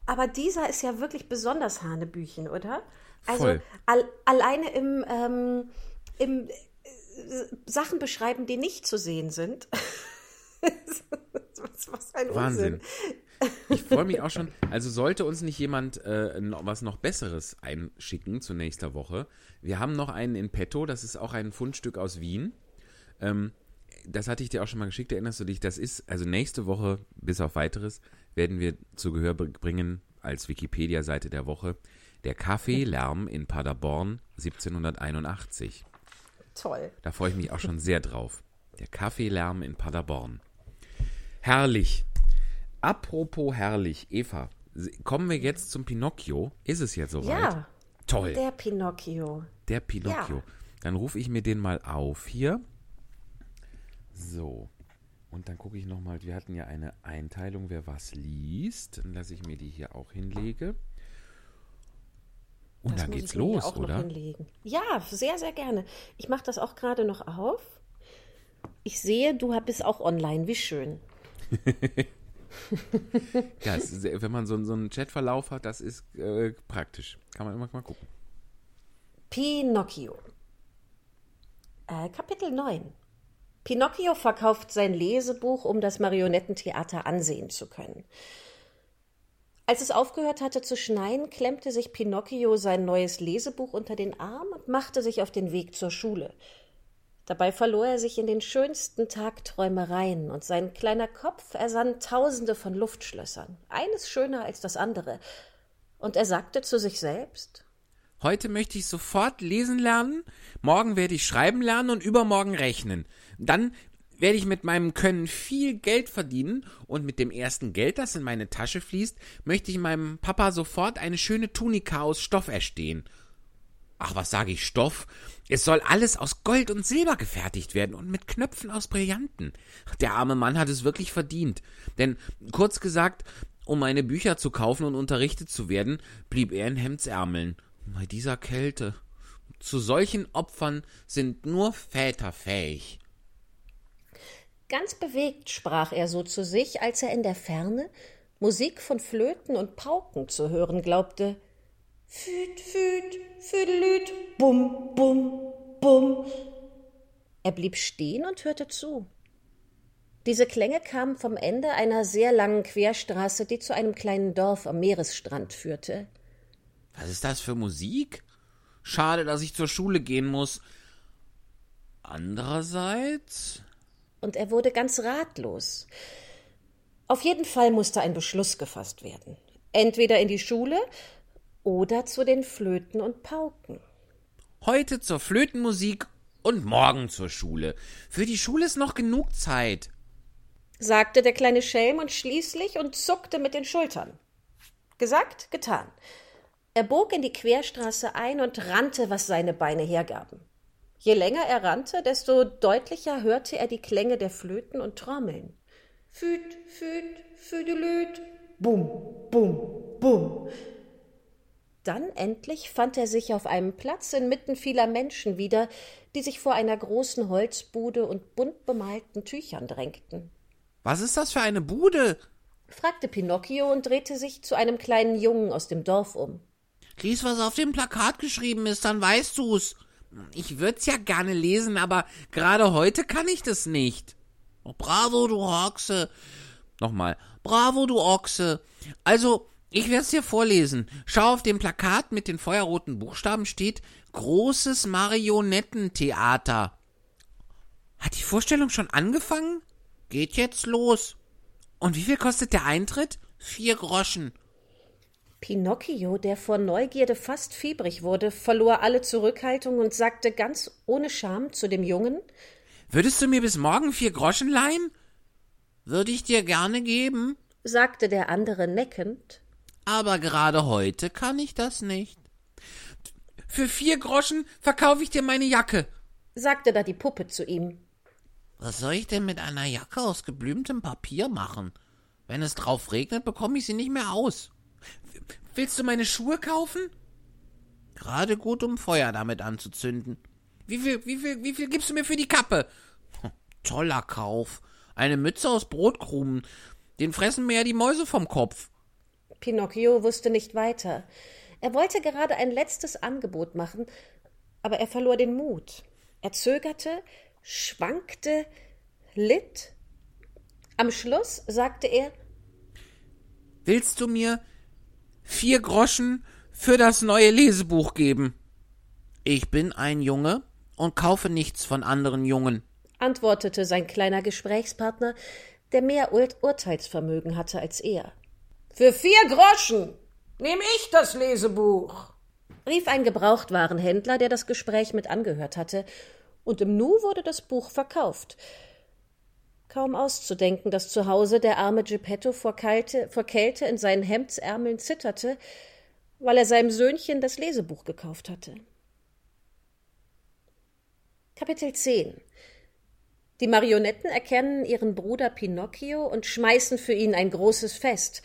S2: Aber dieser ist ja wirklich besonders Hanebüchen, oder? Also
S3: Voll.
S2: al alleine im, ähm, im äh, Sachen beschreiben, die nicht zu sehen sind. was, ein
S3: Wahnsinn.
S2: Unsinn.
S3: Ich freue mich auch schon. Also sollte uns nicht jemand äh, noch, was noch Besseres einschicken zu nächster Woche. Wir haben noch einen in petto, das ist auch ein Fundstück aus Wien. Ähm, das hatte ich dir auch schon mal geschickt, erinnerst du dich? Das ist, also nächste Woche, bis auf weiteres, werden wir zu Gehör br- bringen als Wikipedia-Seite der Woche. Der Kaffeelärm in Paderborn 1781.
S2: Toll.
S3: Da freue ich mich auch schon sehr drauf. Der Kaffeelärm in Paderborn. Herrlich. Apropos herrlich, Eva, kommen wir jetzt zum Pinocchio? Ist es jetzt soweit?
S2: Ja,
S3: Toll, der,
S2: der Pinocchio.
S3: Pinocchio.
S2: ja.
S3: Dann rufe ich mir den mal auf hier. So. Und dann gucke ich nochmal, wir hatten ja eine Einteilung, wer was liest. Dann lasse ich mir die hier auch hinlege. Und
S2: Das
S3: dann geht's los, oder?
S2: Ja, sehr, sehr gerne. Ich mache das auch gerade noch auf. Ich sehe, du bist auch online. Wie schön.
S3: Ja, ist, wenn man so, so einen Chatverlauf hat, das ist äh, praktisch. Kann man immer mal gucken.
S2: Pinocchio. Äh, Kapitel 9. Pinocchio verkauft sein Lesebuch, um das Marionettentheater ansehen zu können. Als es aufgehört hatte zu schneien, klemmte sich Pinocchio sein neues Lesebuch unter den Arm und machte sich auf den Weg zur Schule. Dabei verlor er sich in den schönsten Tagträumereien und sein kleiner Kopf ersann tausende von Luftschlössern, eines schöner als das andere. Und er sagte zu sich selbst,
S3: Heute möchte ich sofort lesen lernen, morgen werde ich schreiben lernen und übermorgen rechnen. Dann werde ich mit meinem Können viel Geld verdienen und mit dem ersten Geld, das in meine Tasche fließt, möchte ich meinem Papa sofort eine schöne Tunika aus Stoff erstehen. Ach, was sage ich, Stoff? Es soll alles aus Gold und Silber gefertigt werden und mit Knöpfen aus Brillanten. Der arme Mann hat es wirklich verdient. Denn, kurz gesagt, um meine Bücher zu kaufen und unterrichtet zu werden, blieb er in Hemdsärmeln. Bei dieser Kälte. Zu solchen Opfern sind nur Väter fähig.
S2: Ganz bewegt sprach er so zu sich, als er in der Ferne Musik von Flöten und Pauken zu hören glaubte. Füt, füt, füdelüt, bum, bum, bum. Er blieb stehen und hörte zu. Diese Klänge kamen vom Ende einer sehr langen Querstraße, die zu einem kleinen Dorf am Meeresstrand führte.
S3: Was ist das für Musik? Schade, dass ich zur Schule gehen muss. Andererseits.
S2: Und er wurde ganz ratlos. Auf jeden Fall musste ein Beschluss gefasst werden. Entweder in die Schule oder zu den Flöten und Pauken.
S3: Heute zur Flötenmusik und morgen zur Schule. Für die Schule ist noch genug Zeit
S2: sagte der kleine Schelm und schließlich und zuckte mit den Schultern. Gesagt, getan. Er bog in die Querstraße ein und rannte, was seine Beine hergaben. Je länger er rannte, desto deutlicher hörte er die Klänge der Flöten und Trommeln. Füt, füt, füdelüt, bum, bum, bum. Dann endlich fand er sich auf einem Platz inmitten vieler Menschen wieder, die sich vor einer großen Holzbude und bunt bemalten Tüchern drängten.
S3: Was ist das für eine Bude?
S2: fragte Pinocchio und drehte sich zu einem kleinen Jungen aus dem Dorf um.
S3: Lies, was auf dem Plakat geschrieben ist, dann weißt du's. Ich würd's ja gerne lesen, aber gerade heute kann ich das nicht. Oh, bravo, du Ochse. Nochmal. Bravo, du Ochse. Also, ich werd's dir vorlesen. Schau auf dem Plakat mit den feuerroten Buchstaben steht Großes Marionettentheater. Hat die Vorstellung schon angefangen? Geht jetzt los. Und wie viel kostet der Eintritt? Vier Groschen.
S2: Pinocchio, der vor Neugierde fast fiebrig wurde, verlor alle Zurückhaltung und sagte ganz ohne Scham zu dem Jungen
S3: Würdest du mir bis morgen vier Groschen leihen? Würde ich dir gerne geben,
S2: sagte der andere neckend.
S3: Aber gerade heute kann ich das nicht. Für vier Groschen verkaufe ich dir meine Jacke,
S2: sagte da die Puppe zu ihm.
S3: Was soll ich denn mit einer Jacke aus geblümtem Papier machen? Wenn es drauf regnet, bekomme ich sie nicht mehr aus. Willst du meine Schuhe kaufen? Gerade gut, um Feuer damit anzuzünden. Wie viel, wie viel, wie viel gibst du mir für die Kappe? Toller Kauf. Eine Mütze aus Brotkrumen. Den fressen mir ja die Mäuse vom Kopf.
S2: Pinocchio wusste nicht weiter. Er wollte gerade ein letztes Angebot machen, aber er verlor den Mut. Er zögerte, schwankte, litt. Am Schluss sagte er
S3: Willst du mir vier Groschen für das neue Lesebuch geben? Ich bin ein Junge und kaufe nichts von anderen Jungen,
S2: antwortete sein kleiner Gesprächspartner, der mehr Ur Urteilsvermögen hatte als er. Für vier Groschen nehme ich das Lesebuch, rief ein Gebrauchtwarenhändler, der das Gespräch mit angehört hatte und im Nu wurde das Buch verkauft. Kaum auszudenken, dass zu Hause der arme Geppetto vor, Kalte, vor Kälte in seinen Hemdsärmeln zitterte, weil er seinem Söhnchen das Lesebuch gekauft hatte. Kapitel 10 Die Marionetten erkennen ihren Bruder Pinocchio und schmeißen für ihn ein großes Fest,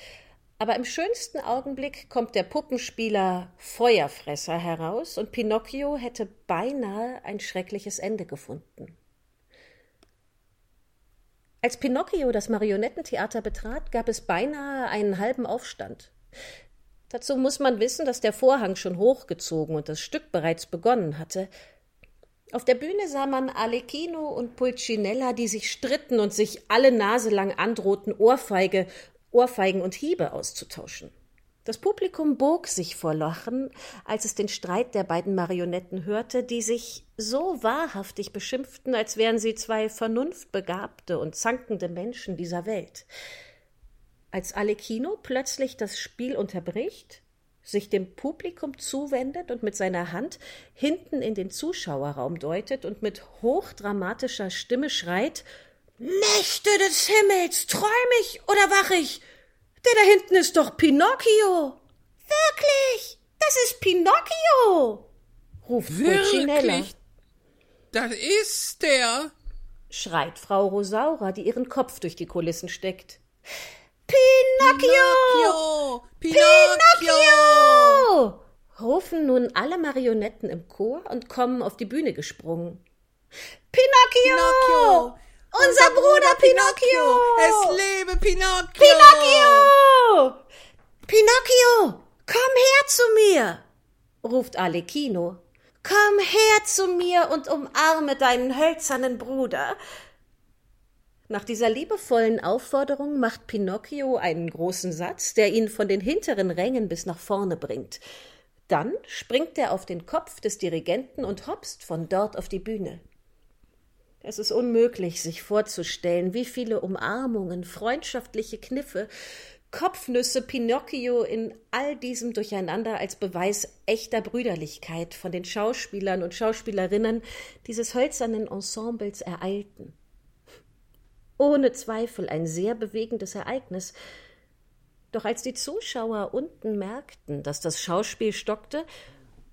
S2: aber im schönsten Augenblick kommt der Puppenspieler Feuerfresser heraus und Pinocchio hätte beinahe ein schreckliches Ende gefunden. Als Pinocchio das Marionettentheater betrat, gab es beinahe einen halben Aufstand. Dazu muss man wissen, dass der Vorhang schon hochgezogen und das Stück bereits begonnen hatte. Auf der Bühne sah man Alecchino und Pulcinella, die sich stritten und sich alle Nase lang androhten, Ohrfeige Ohrfeigen und Hiebe auszutauschen. Das Publikum bog sich vor Lachen, als es den Streit der beiden Marionetten hörte, die sich so wahrhaftig beschimpften, als wären sie zwei vernunftbegabte und zankende Menschen dieser Welt. Als Alekino plötzlich das Spiel unterbricht, sich dem Publikum zuwendet und mit seiner Hand hinten in den Zuschauerraum deutet und mit hochdramatischer Stimme schreit Mächte des Himmels, träum ich oder wach ich? Der da hinten ist doch Pinocchio. Wirklich? Das ist Pinocchio, ruft Pulcinella.
S3: Das ist der,
S2: schreit Frau Rosaura, die ihren Kopf durch die Kulissen steckt. Pinocchio! Pinocchio! Pinocchio! rufen nun alle Marionetten im Chor und kommen auf die Bühne gesprungen. Pinocchio! Pinocchio! Unser Bruder Pinocchio!
S3: Es lebe Pinocchio!
S2: Pinocchio! Pinocchio, komm her zu mir! ruft Alecchino. Komm her zu mir und umarme deinen hölzernen Bruder. Nach dieser liebevollen Aufforderung macht Pinocchio einen großen Satz, der ihn von den hinteren Rängen bis nach vorne bringt. Dann springt er auf den Kopf des Dirigenten und hopst von dort auf die Bühne. Es ist unmöglich, sich vorzustellen, wie viele Umarmungen, freundschaftliche Kniffe, Kopfnüsse Pinocchio in all diesem Durcheinander als Beweis echter Brüderlichkeit von den Schauspielern und Schauspielerinnen dieses hölzernen Ensembles ereilten ohne Zweifel ein sehr bewegendes Ereignis. Doch als die Zuschauer unten merkten, dass das Schauspiel stockte,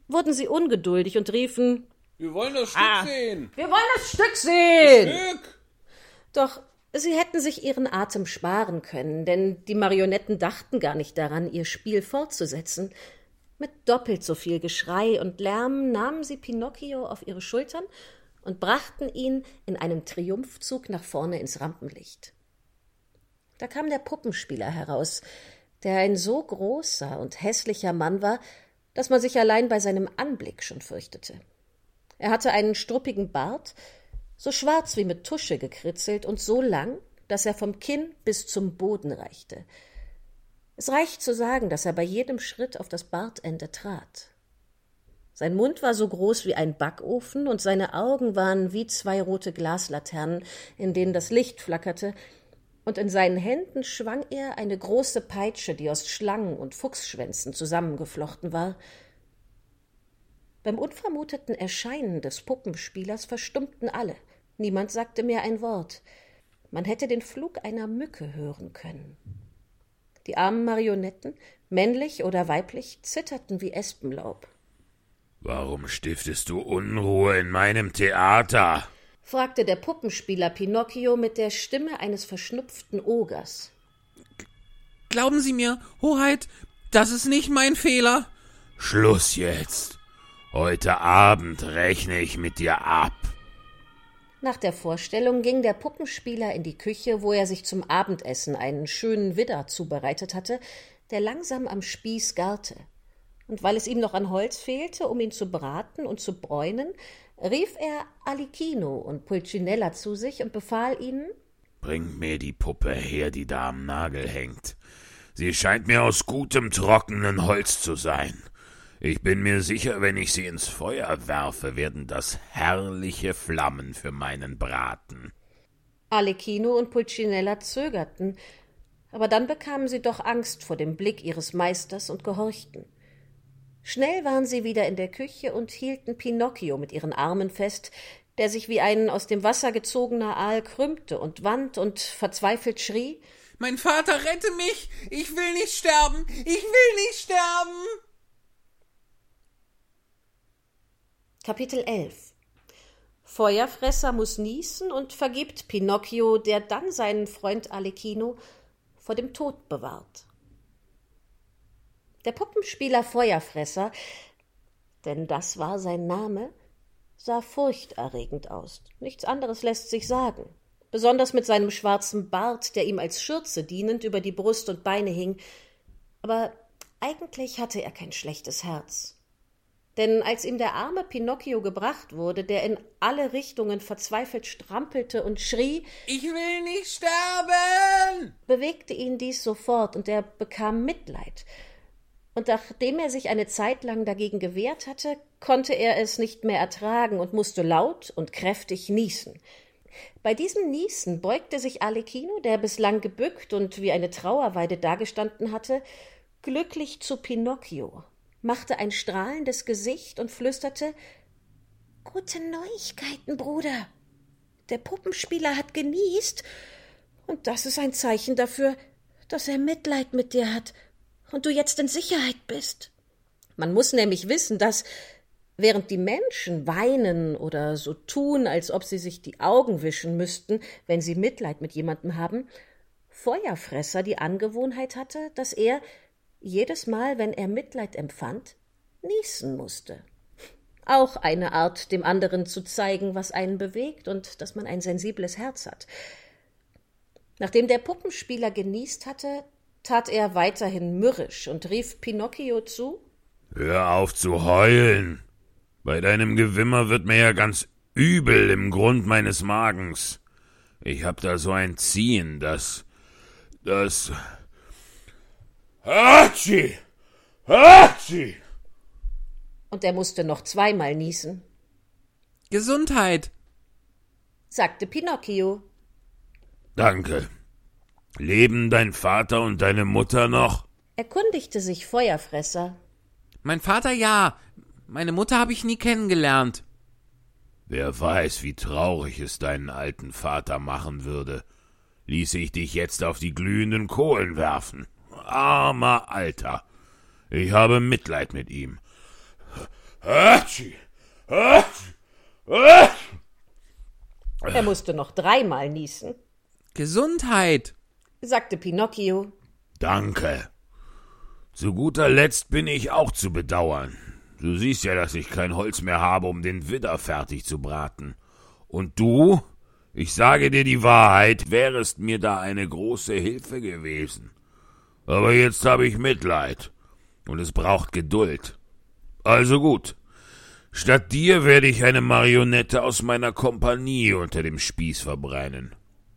S2: wurden sie ungeduldig und riefen
S3: Wir wollen das Stück
S2: Ah.
S3: sehen.
S2: Wir wollen das Stück sehen.
S3: Stück.
S2: Doch sie hätten sich ihren Atem sparen können, denn die Marionetten dachten gar nicht daran, ihr Spiel fortzusetzen. Mit doppelt so viel Geschrei und Lärm nahmen sie Pinocchio auf ihre Schultern und brachten ihn in einem Triumphzug nach vorne ins Rampenlicht. Da kam der Puppenspieler heraus, der ein so großer und hässlicher Mann war, dass man sich allein bei seinem Anblick schon fürchtete. Er hatte einen struppigen Bart, so schwarz wie mit Tusche gekritzelt und so lang, dass er vom Kinn bis zum Boden reichte. Es reicht zu sagen, dass er bei jedem Schritt auf das Bartende trat. Sein Mund war so groß wie ein Backofen und seine Augen waren wie zwei rote Glaslaternen, in denen das Licht flackerte, und in seinen Händen schwang er eine große Peitsche, die aus Schlangen und Fuchsschwänzen zusammengeflochten war. Beim unvermuteten Erscheinen des Puppenspielers verstummten alle. Niemand sagte mehr ein Wort. Man hätte den Flug einer Mücke hören können. Die armen Marionetten, männlich oder weiblich, zitterten wie Espenlaub.
S6: Warum stiftest du Unruhe in meinem Theater?
S2: fragte der Puppenspieler Pinocchio mit der Stimme eines verschnupften Ogers.
S3: Glauben Sie mir, Hoheit, das ist nicht mein Fehler.
S6: Schluss jetzt. Heute Abend rechne ich mit dir ab.
S2: Nach der Vorstellung ging der Puppenspieler in die Küche, wo er sich zum Abendessen einen schönen Widder zubereitet hatte, der langsam am Spieß garte. Und weil es ihm noch an Holz fehlte, um ihn zu braten und zu bräunen, rief er Alikino und Pulcinella zu sich und befahl ihnen,
S6: Bringt mir die Puppe her, die da am Nagel hängt. Sie scheint mir aus gutem, trockenen Holz zu sein. Ich bin mir sicher, wenn ich sie ins Feuer werfe, werden das herrliche Flammen für meinen Braten.
S2: Alecchino und Pulcinella zögerten, aber dann bekamen sie doch Angst vor dem Blick ihres Meisters und gehorchten. Schnell waren sie wieder in der Küche und hielten Pinocchio mit ihren Armen fest, der sich wie ein aus dem Wasser gezogener Aal krümmte und wand und verzweifelt schrie
S3: Mein Vater, rette mich! Ich will nicht sterben! Ich will nicht sterben!
S2: Kapitel 11 Feuerfresser muss niesen und vergibt Pinocchio, der dann seinen Freund Alecchino vor dem Tod bewahrt. Der Puppenspieler Feuerfresser, denn das war sein Name, sah furchterregend aus. Nichts anderes lässt sich sagen. Besonders mit seinem schwarzen Bart, der ihm als Schürze dienend über die Brust und Beine hing. Aber eigentlich hatte er kein schlechtes Herz. Denn als ihm der arme Pinocchio gebracht wurde, der in alle Richtungen verzweifelt strampelte und schrie,
S3: Ich will nicht sterben!
S2: bewegte ihn dies sofort und er bekam Mitleid. Und nachdem er sich eine Zeit lang dagegen gewehrt hatte, konnte er es nicht mehr ertragen und musste laut und kräftig niesen. Bei diesem Niesen beugte sich Alecchino, der bislang gebückt und wie eine Trauerweide dagestanden hatte, glücklich zu Pinocchio, machte ein strahlendes Gesicht und flüsterte Gute Neuigkeiten, Bruder. Der Puppenspieler hat genießt, und das ist ein Zeichen dafür, dass er Mitleid mit dir hat und du jetzt in Sicherheit bist. Man muss nämlich wissen, dass während die Menschen weinen oder so tun, als ob sie sich die Augen wischen müssten, wenn sie Mitleid mit jemandem haben, Feuerfresser die Angewohnheit hatte, dass er jedes Mal, wenn er Mitleid empfand, niesen musste. Auch eine Art, dem anderen zu zeigen, was einen bewegt und dass man ein sensibles Herz hat. Nachdem der Puppenspieler genießt hatte, tat er weiterhin mürrisch und rief Pinocchio zu
S6: Hör auf zu heulen. Bei deinem Gewimmer wird mir ja ganz übel im Grund meines Magens.
S3: Ich hab da so ein Ziehen, das. das. Hatschi! Hatschi!
S2: Und er musste noch zweimal niesen,
S7: Gesundheit.
S2: sagte Pinocchio.
S3: Danke. Leben dein Vater und deine Mutter noch?
S2: Erkundigte sich Feuerfresser.
S7: Mein Vater ja. Meine Mutter habe ich nie kennengelernt.
S3: Wer weiß, wie traurig es deinen alten Vater machen würde, ließe ich dich jetzt auf die glühenden Kohlen werfen. Armer Alter. Ich habe Mitleid mit ihm. Hatschi! Hatschi! Hatschi!
S2: Er musste noch dreimal niesen,
S7: Gesundheit.
S2: sagte Pinocchio.
S3: Danke. Zu guter Letzt bin ich auch zu bedauern. Du siehst ja, dass ich kein Holz mehr habe, um den Widder fertig zu braten. Und du, ich sage dir die Wahrheit, wärest mir da eine große Hilfe gewesen. Aber jetzt habe ich Mitleid. Und es braucht Geduld. Also gut. Statt dir werde ich eine Marionette aus meiner Kompanie unter dem Spieß verbrennen.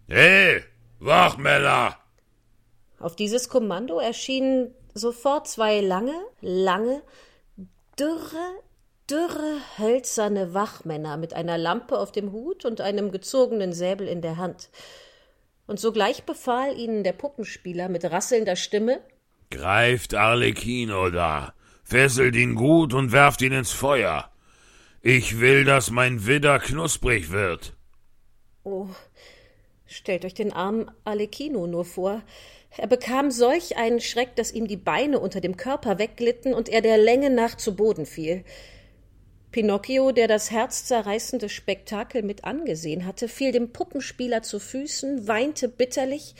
S3: Hey, Wachmänner!
S2: Auf dieses Kommando erschienen sofort zwei lange, lange, dürre, dürre, hölzerne Wachmänner mit einer Lampe auf dem Hut und einem gezogenen Säbel in der Hand. Und sogleich befahl ihnen der Puppenspieler mit rasselnder Stimme
S3: Greift Arlecchino da, fesselt ihn gut und werft ihn ins Feuer. Ich will, dass mein Widder knusprig wird.
S2: Oh, stellt euch den armen Arlecchino nur vor. Er bekam solch einen Schreck, dass ihm die Beine unter dem Körper wegglitten und er der Länge nach zu Boden fiel. Pinocchio, der das herzzerreißende Spektakel mit angesehen hatte, fiel dem Puppenspieler zu Füßen, weinte bitterlich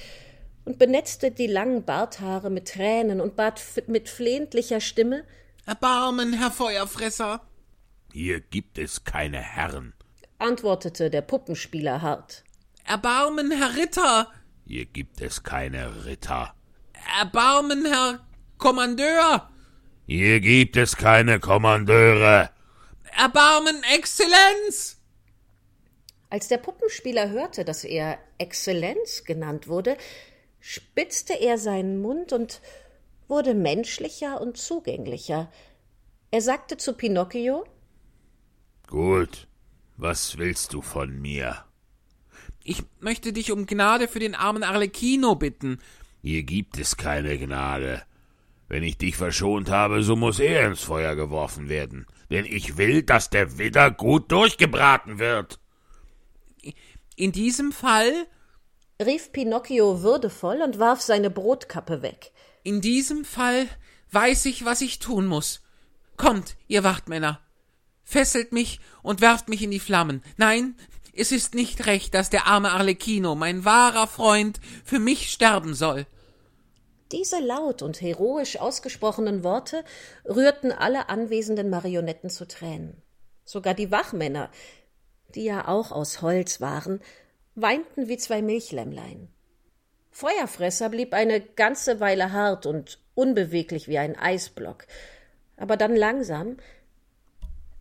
S2: und benetzte die langen Barthaare mit Tränen und bat mit flehentlicher Stimme
S7: Erbarmen, Herr Feuerfresser.
S3: Hier gibt es keine Herren.
S2: antwortete der Puppenspieler hart.
S7: Erbarmen, Herr Ritter.
S3: Hier gibt es keine Ritter.
S7: Erbarmen, Herr Kommandeur.
S3: Hier gibt es keine Kommandeure.
S7: Erbarmen, Exzellenz.
S2: Als der Puppenspieler hörte, dass er Exzellenz genannt wurde, spitzte er seinen Mund und wurde menschlicher und zugänglicher. Er sagte zu Pinocchio
S3: Gut, was willst du von mir?
S7: Ich möchte dich um Gnade für den armen Arlecchino bitten.
S3: Hier gibt es keine Gnade. Wenn ich dich verschont habe, so muss er ins Feuer geworfen werden. Denn ich will, dass der Widder gut durchgebraten wird.
S7: In diesem Fall,
S2: rief Pinocchio würdevoll und warf seine Brotkappe weg.
S7: in diesem Fall weiß ich, was ich tun muss. Kommt, ihr Wachtmänner. Fesselt mich und werft mich in die Flammen. Nein, es ist nicht recht, dass der arme Arlecchino, mein wahrer Freund, für mich sterben soll.
S2: Diese laut und heroisch ausgesprochenen Worte rührten alle anwesenden Marionetten zu Tränen. Sogar die Wachmänner, die ja auch aus Holz waren, weinten wie zwei Milchlämmlein. Feuerfresser blieb eine ganze Weile hart und unbeweglich wie ein Eisblock, aber dann langsam,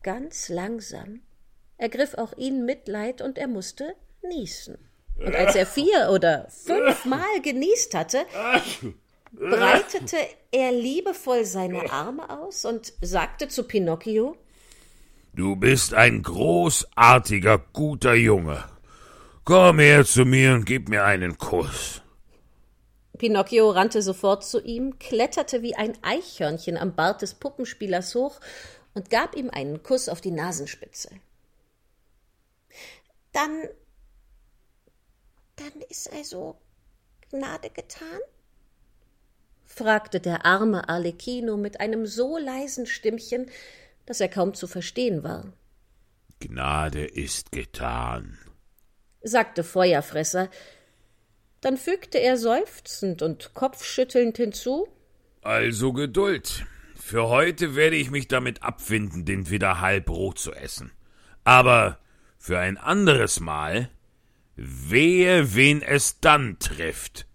S2: ganz langsam, ergriff auch ihn Mitleid und er musste niesen. Und als er vier oder fünfmal genießt hatte, breitete er liebevoll seine Arme aus und sagte zu Pinocchio
S3: Du bist ein großartiger, guter Junge. Komm her zu mir und gib mir einen Kuss.
S2: Pinocchio rannte sofort zu ihm, kletterte wie ein Eichhörnchen am Bart des Puppenspielers hoch und gab ihm einen Kuss auf die Nasenspitze. Dann. Dann ist also Gnade getan? Fragte der arme Arlecchino mit einem so leisen Stimmchen, dass er kaum zu verstehen war.
S3: Gnade ist getan.
S2: sagte Feuerfresser. Dann fügte er seufzend und kopfschüttelnd hinzu
S3: Also Geduld. Für heute werde ich mich damit abfinden, den wieder halb roh zu essen. Aber für ein anderes Mal, wehe, wen es dann trifft.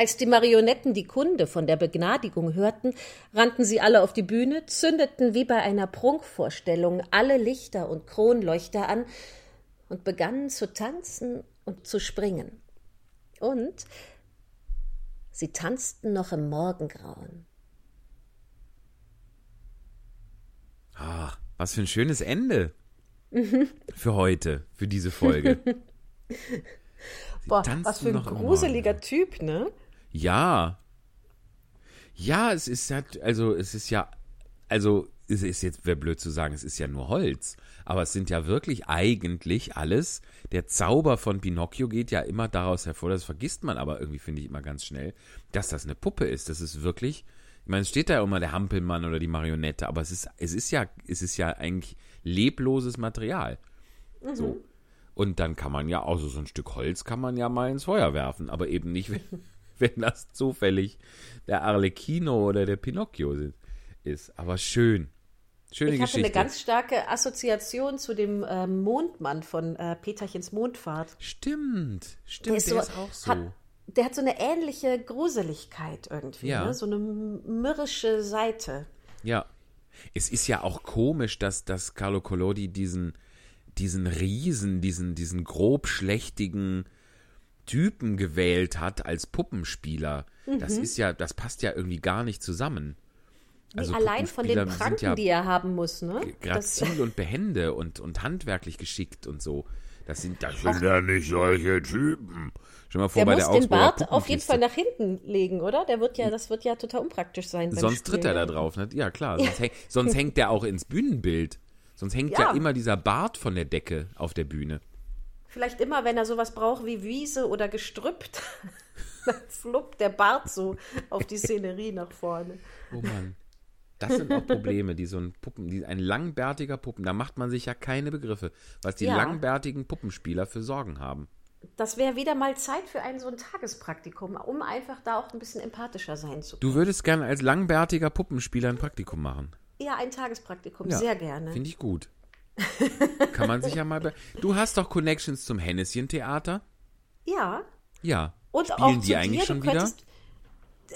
S2: Als die Marionetten die Kunde von der Begnadigung hörten, rannten sie alle auf die Bühne, zündeten wie bei einer Prunkvorstellung alle Lichter und Kronleuchter an und begannen zu tanzen um zu springen. Und sie tanzten noch im Morgengrauen.
S3: Ah, was für ein schönes Ende für heute, für diese Folge.
S2: Boah, was für ein gruseliger. Typ, ne?
S3: Ja. Ja, es ist ja, also es ist ja, also es ist jetzt, wäre blöd zu sagen, es ist ja nur Holz. Aber es sind ja wirklich eigentlich alles, der Zauber von Pinocchio geht ja immer daraus hervor, das vergisst man aber irgendwie, finde ich, immer ganz schnell, dass das eine Puppe ist. Das ist wirklich, ich meine, es steht da ja immer der Hampelmann oder die Marionette, aber es ist, es ist ja, es ist ja eigentlich lebloses Material. So. Und dann kann man ja auch so, so ein Stück Holz kann man ja mal ins Feuer werfen, aber eben nicht, wenn, wenn das zufällig der Arlecchino oder der Pinocchio sind, ist. Aber schön. Schöne
S2: Ich hatte
S3: Geschichte.
S2: eine ganz starke Assoziation zu dem ähm, Mondmann von äh, Peterchens Mondfahrt.
S3: Stimmt, stimmt, der ist, auch so.
S2: Hat, der hat so eine ähnliche Gruseligkeit irgendwie,
S3: Ja.
S2: ne? so eine mürrische Seite.
S3: Ja. Es ist ja auch komisch, dass, dass Carlo Collodi diesen, diesen Riesen, diesen, diesen grob schlechtigen Typen gewählt hat als Puppenspieler. Das
S2: Mhm.
S3: ist ja, das passt ja irgendwie gar nicht zusammen. Also
S2: Allein von den Pranken,
S3: ja
S2: die er haben muss, ne? Das,
S3: grazil und behende und, und handwerklich geschickt und so. Das sind, das
S6: Sind ja nicht solche Typen.
S3: Stell dir mal vor,
S2: der
S3: bei
S2: muss
S3: der
S2: den Bart auf jeden. Fall nach hinten legen, oder? Der wird ja, das wird ja total unpraktisch sein.
S3: Sonst tritt er da drauf, ne? Ja, klar. Sonst, häng, sonst hängt der auch ins Bühnenbild. Sonst hängt ja.
S2: Ja.
S3: immer dieser Bart von der Decke auf der Bühne.
S2: Vielleicht immer, wenn er sowas braucht wie Wiese oder gestrüppt, dann fluppt der Bart so auf die Szenerie nach vorne.
S3: Oh Mann. Das sind auch Probleme, die so ein Puppen, die, ein langbärtiger Puppen, da macht man sich ja keine Begriffe, was die
S2: Ja.
S3: langbärtigen Puppenspieler für Sorgen haben.
S2: Das wäre wieder mal Zeit für ein so ein Tagespraktikum, um einfach da auch ein bisschen empathischer sein zu können.
S3: Du würdest gerne als langbärtiger Puppenspieler ein Praktikum machen.
S2: Ja, ein Tagespraktikum,
S3: Ja,
S2: sehr gerne.
S3: Finde ich gut. Kann man sich ja mal. Du hast doch Connections zum Henneschen-Theater?
S2: Ja.
S3: Ja.
S2: Und
S3: Spielen
S2: auch
S3: die eigentlich
S2: dir,
S3: schon wieder?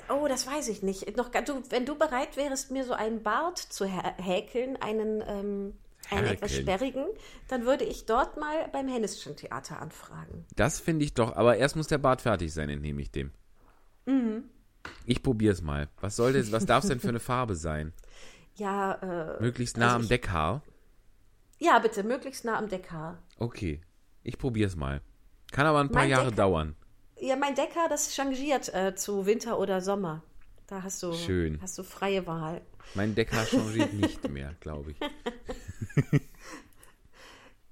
S2: Oh, das weiß ich nicht. Noch, du, wenn du bereit wärst, mir so einen Bart zu hä- häkeln, einen, ähm, einen etwas sperrigen, dann würde ich dort mal beim Henneschen Theater anfragen.
S3: Das finde ich doch, aber erst muss der Bart fertig sein, entnehme ich dem.
S2: Mhm.
S3: Ich probier's mal. Was soll das, was darf es denn für eine Farbe sein?
S2: Ja, äh,
S3: Möglichst nah
S2: Also
S3: am
S2: ich-
S3: Deckhaar?
S2: Ja, bitte, möglichst nah am Deckhaar.
S3: Okay. Ich probier's mal. Kann aber ein paar
S2: Mein
S3: Jahre
S2: Deck-
S3: dauern.
S2: Ja, mein Deckhaar, das changiert äh, zu Winter oder Sommer. Da hast du,
S3: Schön.
S2: hast du freie Wahl.
S3: Mein Deckhaar changiert nicht mehr, glaube ich.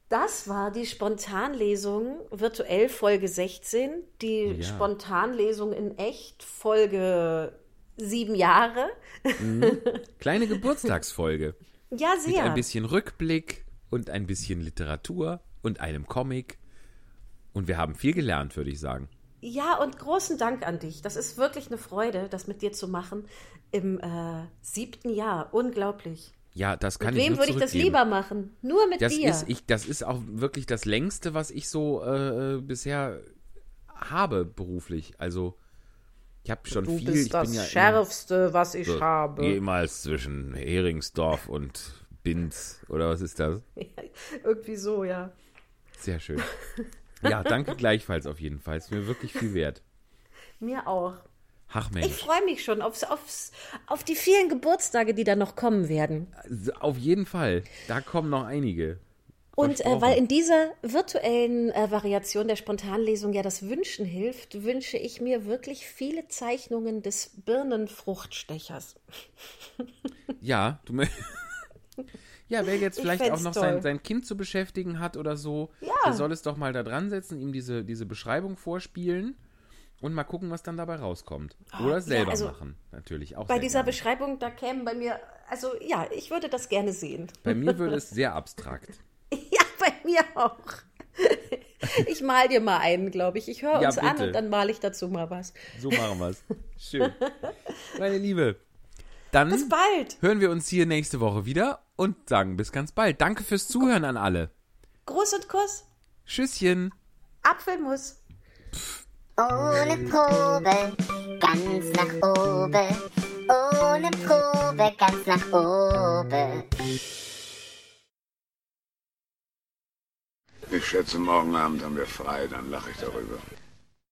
S2: Das war die Spontanlesung virtuell Folge 16, die
S3: ja.
S2: Spontanlesung in echt Folge sieben Jahre.
S3: Kleine Geburtstagsfolge.
S2: Ja,
S3: Mit
S2: sehr.
S3: ein bisschen Rückblick und ein bisschen Literatur und einem Comic. Und wir haben viel gelernt, würde ich sagen.
S2: Ja, und großen Dank an dich. Das ist wirklich eine Freude, das mit dir zu machen im äh, siebten Jahr. Unglaublich.
S3: Ja, das kann
S2: Mit
S3: ich
S2: wem
S3: nur
S2: würde ich das lieber machen? Nur mit
S3: Das
S2: dir.
S3: ist, ich, das ist auch wirklich das längste, was ich so äh, bisher habe beruflich. Also ich habe schon
S2: du
S3: viel.
S2: bist
S3: ich
S2: das
S3: bin ja
S2: Schärfste, was ich
S3: so
S2: habe.
S3: jemals zwischen Heringsdorf und Binz oder was ist das?
S2: Irgendwie so, ja.
S3: Sehr schön. Ja, danke gleichfalls auf jeden Fall. Ist mir wirklich viel wert.
S2: Mir auch.
S3: Ach
S2: Ich
S3: Mensch,
S2: freue mich schon aufs, aufs, auf die vielen Geburtstage, die da noch kommen werden.
S3: auf jeden Fall. Da kommen noch einige.
S2: Und äh, weil in dieser virtuellen äh, Variation der Spontanlesung ja das Wünschen hilft, wünsche ich mir wirklich viele Zeichnungen des Birnenfruchtstechers.
S3: Ja, du mö- Ja, wer jetzt
S2: Ich
S3: vielleicht auch noch sein, sein Kind zu beschäftigen hat oder so,
S2: Ja.
S3: der soll es doch mal da dran setzen, ihm diese, diese Beschreibung vorspielen und mal gucken, was dann dabei rauskommt. Oder es
S2: ja,
S3: selber
S2: also
S3: machen, natürlich auch.
S2: Bei dieser
S3: gerne.
S2: Beschreibung, da kämen bei mir, also ja, ich würde das gerne sehen.
S3: Bei mir würde es sehr abstrakt.
S2: Ja, bei mir auch. Ich mal dir mal einen, glaube ich. Ich höre
S3: Ja,
S2: uns an
S3: bitte.
S2: und dann male ich dazu mal was.
S3: So machen wir es. Schön. Meine Liebe, dann
S2: Bis bald.
S3: hören wir uns hier nächste Woche wieder und sagen bis ganz bald. Danke fürs Zuhören an alle.
S2: Gruß und Kuss.
S3: Tschüsschen.
S2: Apfelmus.
S1: Ohne Probe, ganz nach oben. Ohne Probe, ganz nach oben.
S8: Ich schätze, morgen Abend haben wir frei, dann lache ich darüber.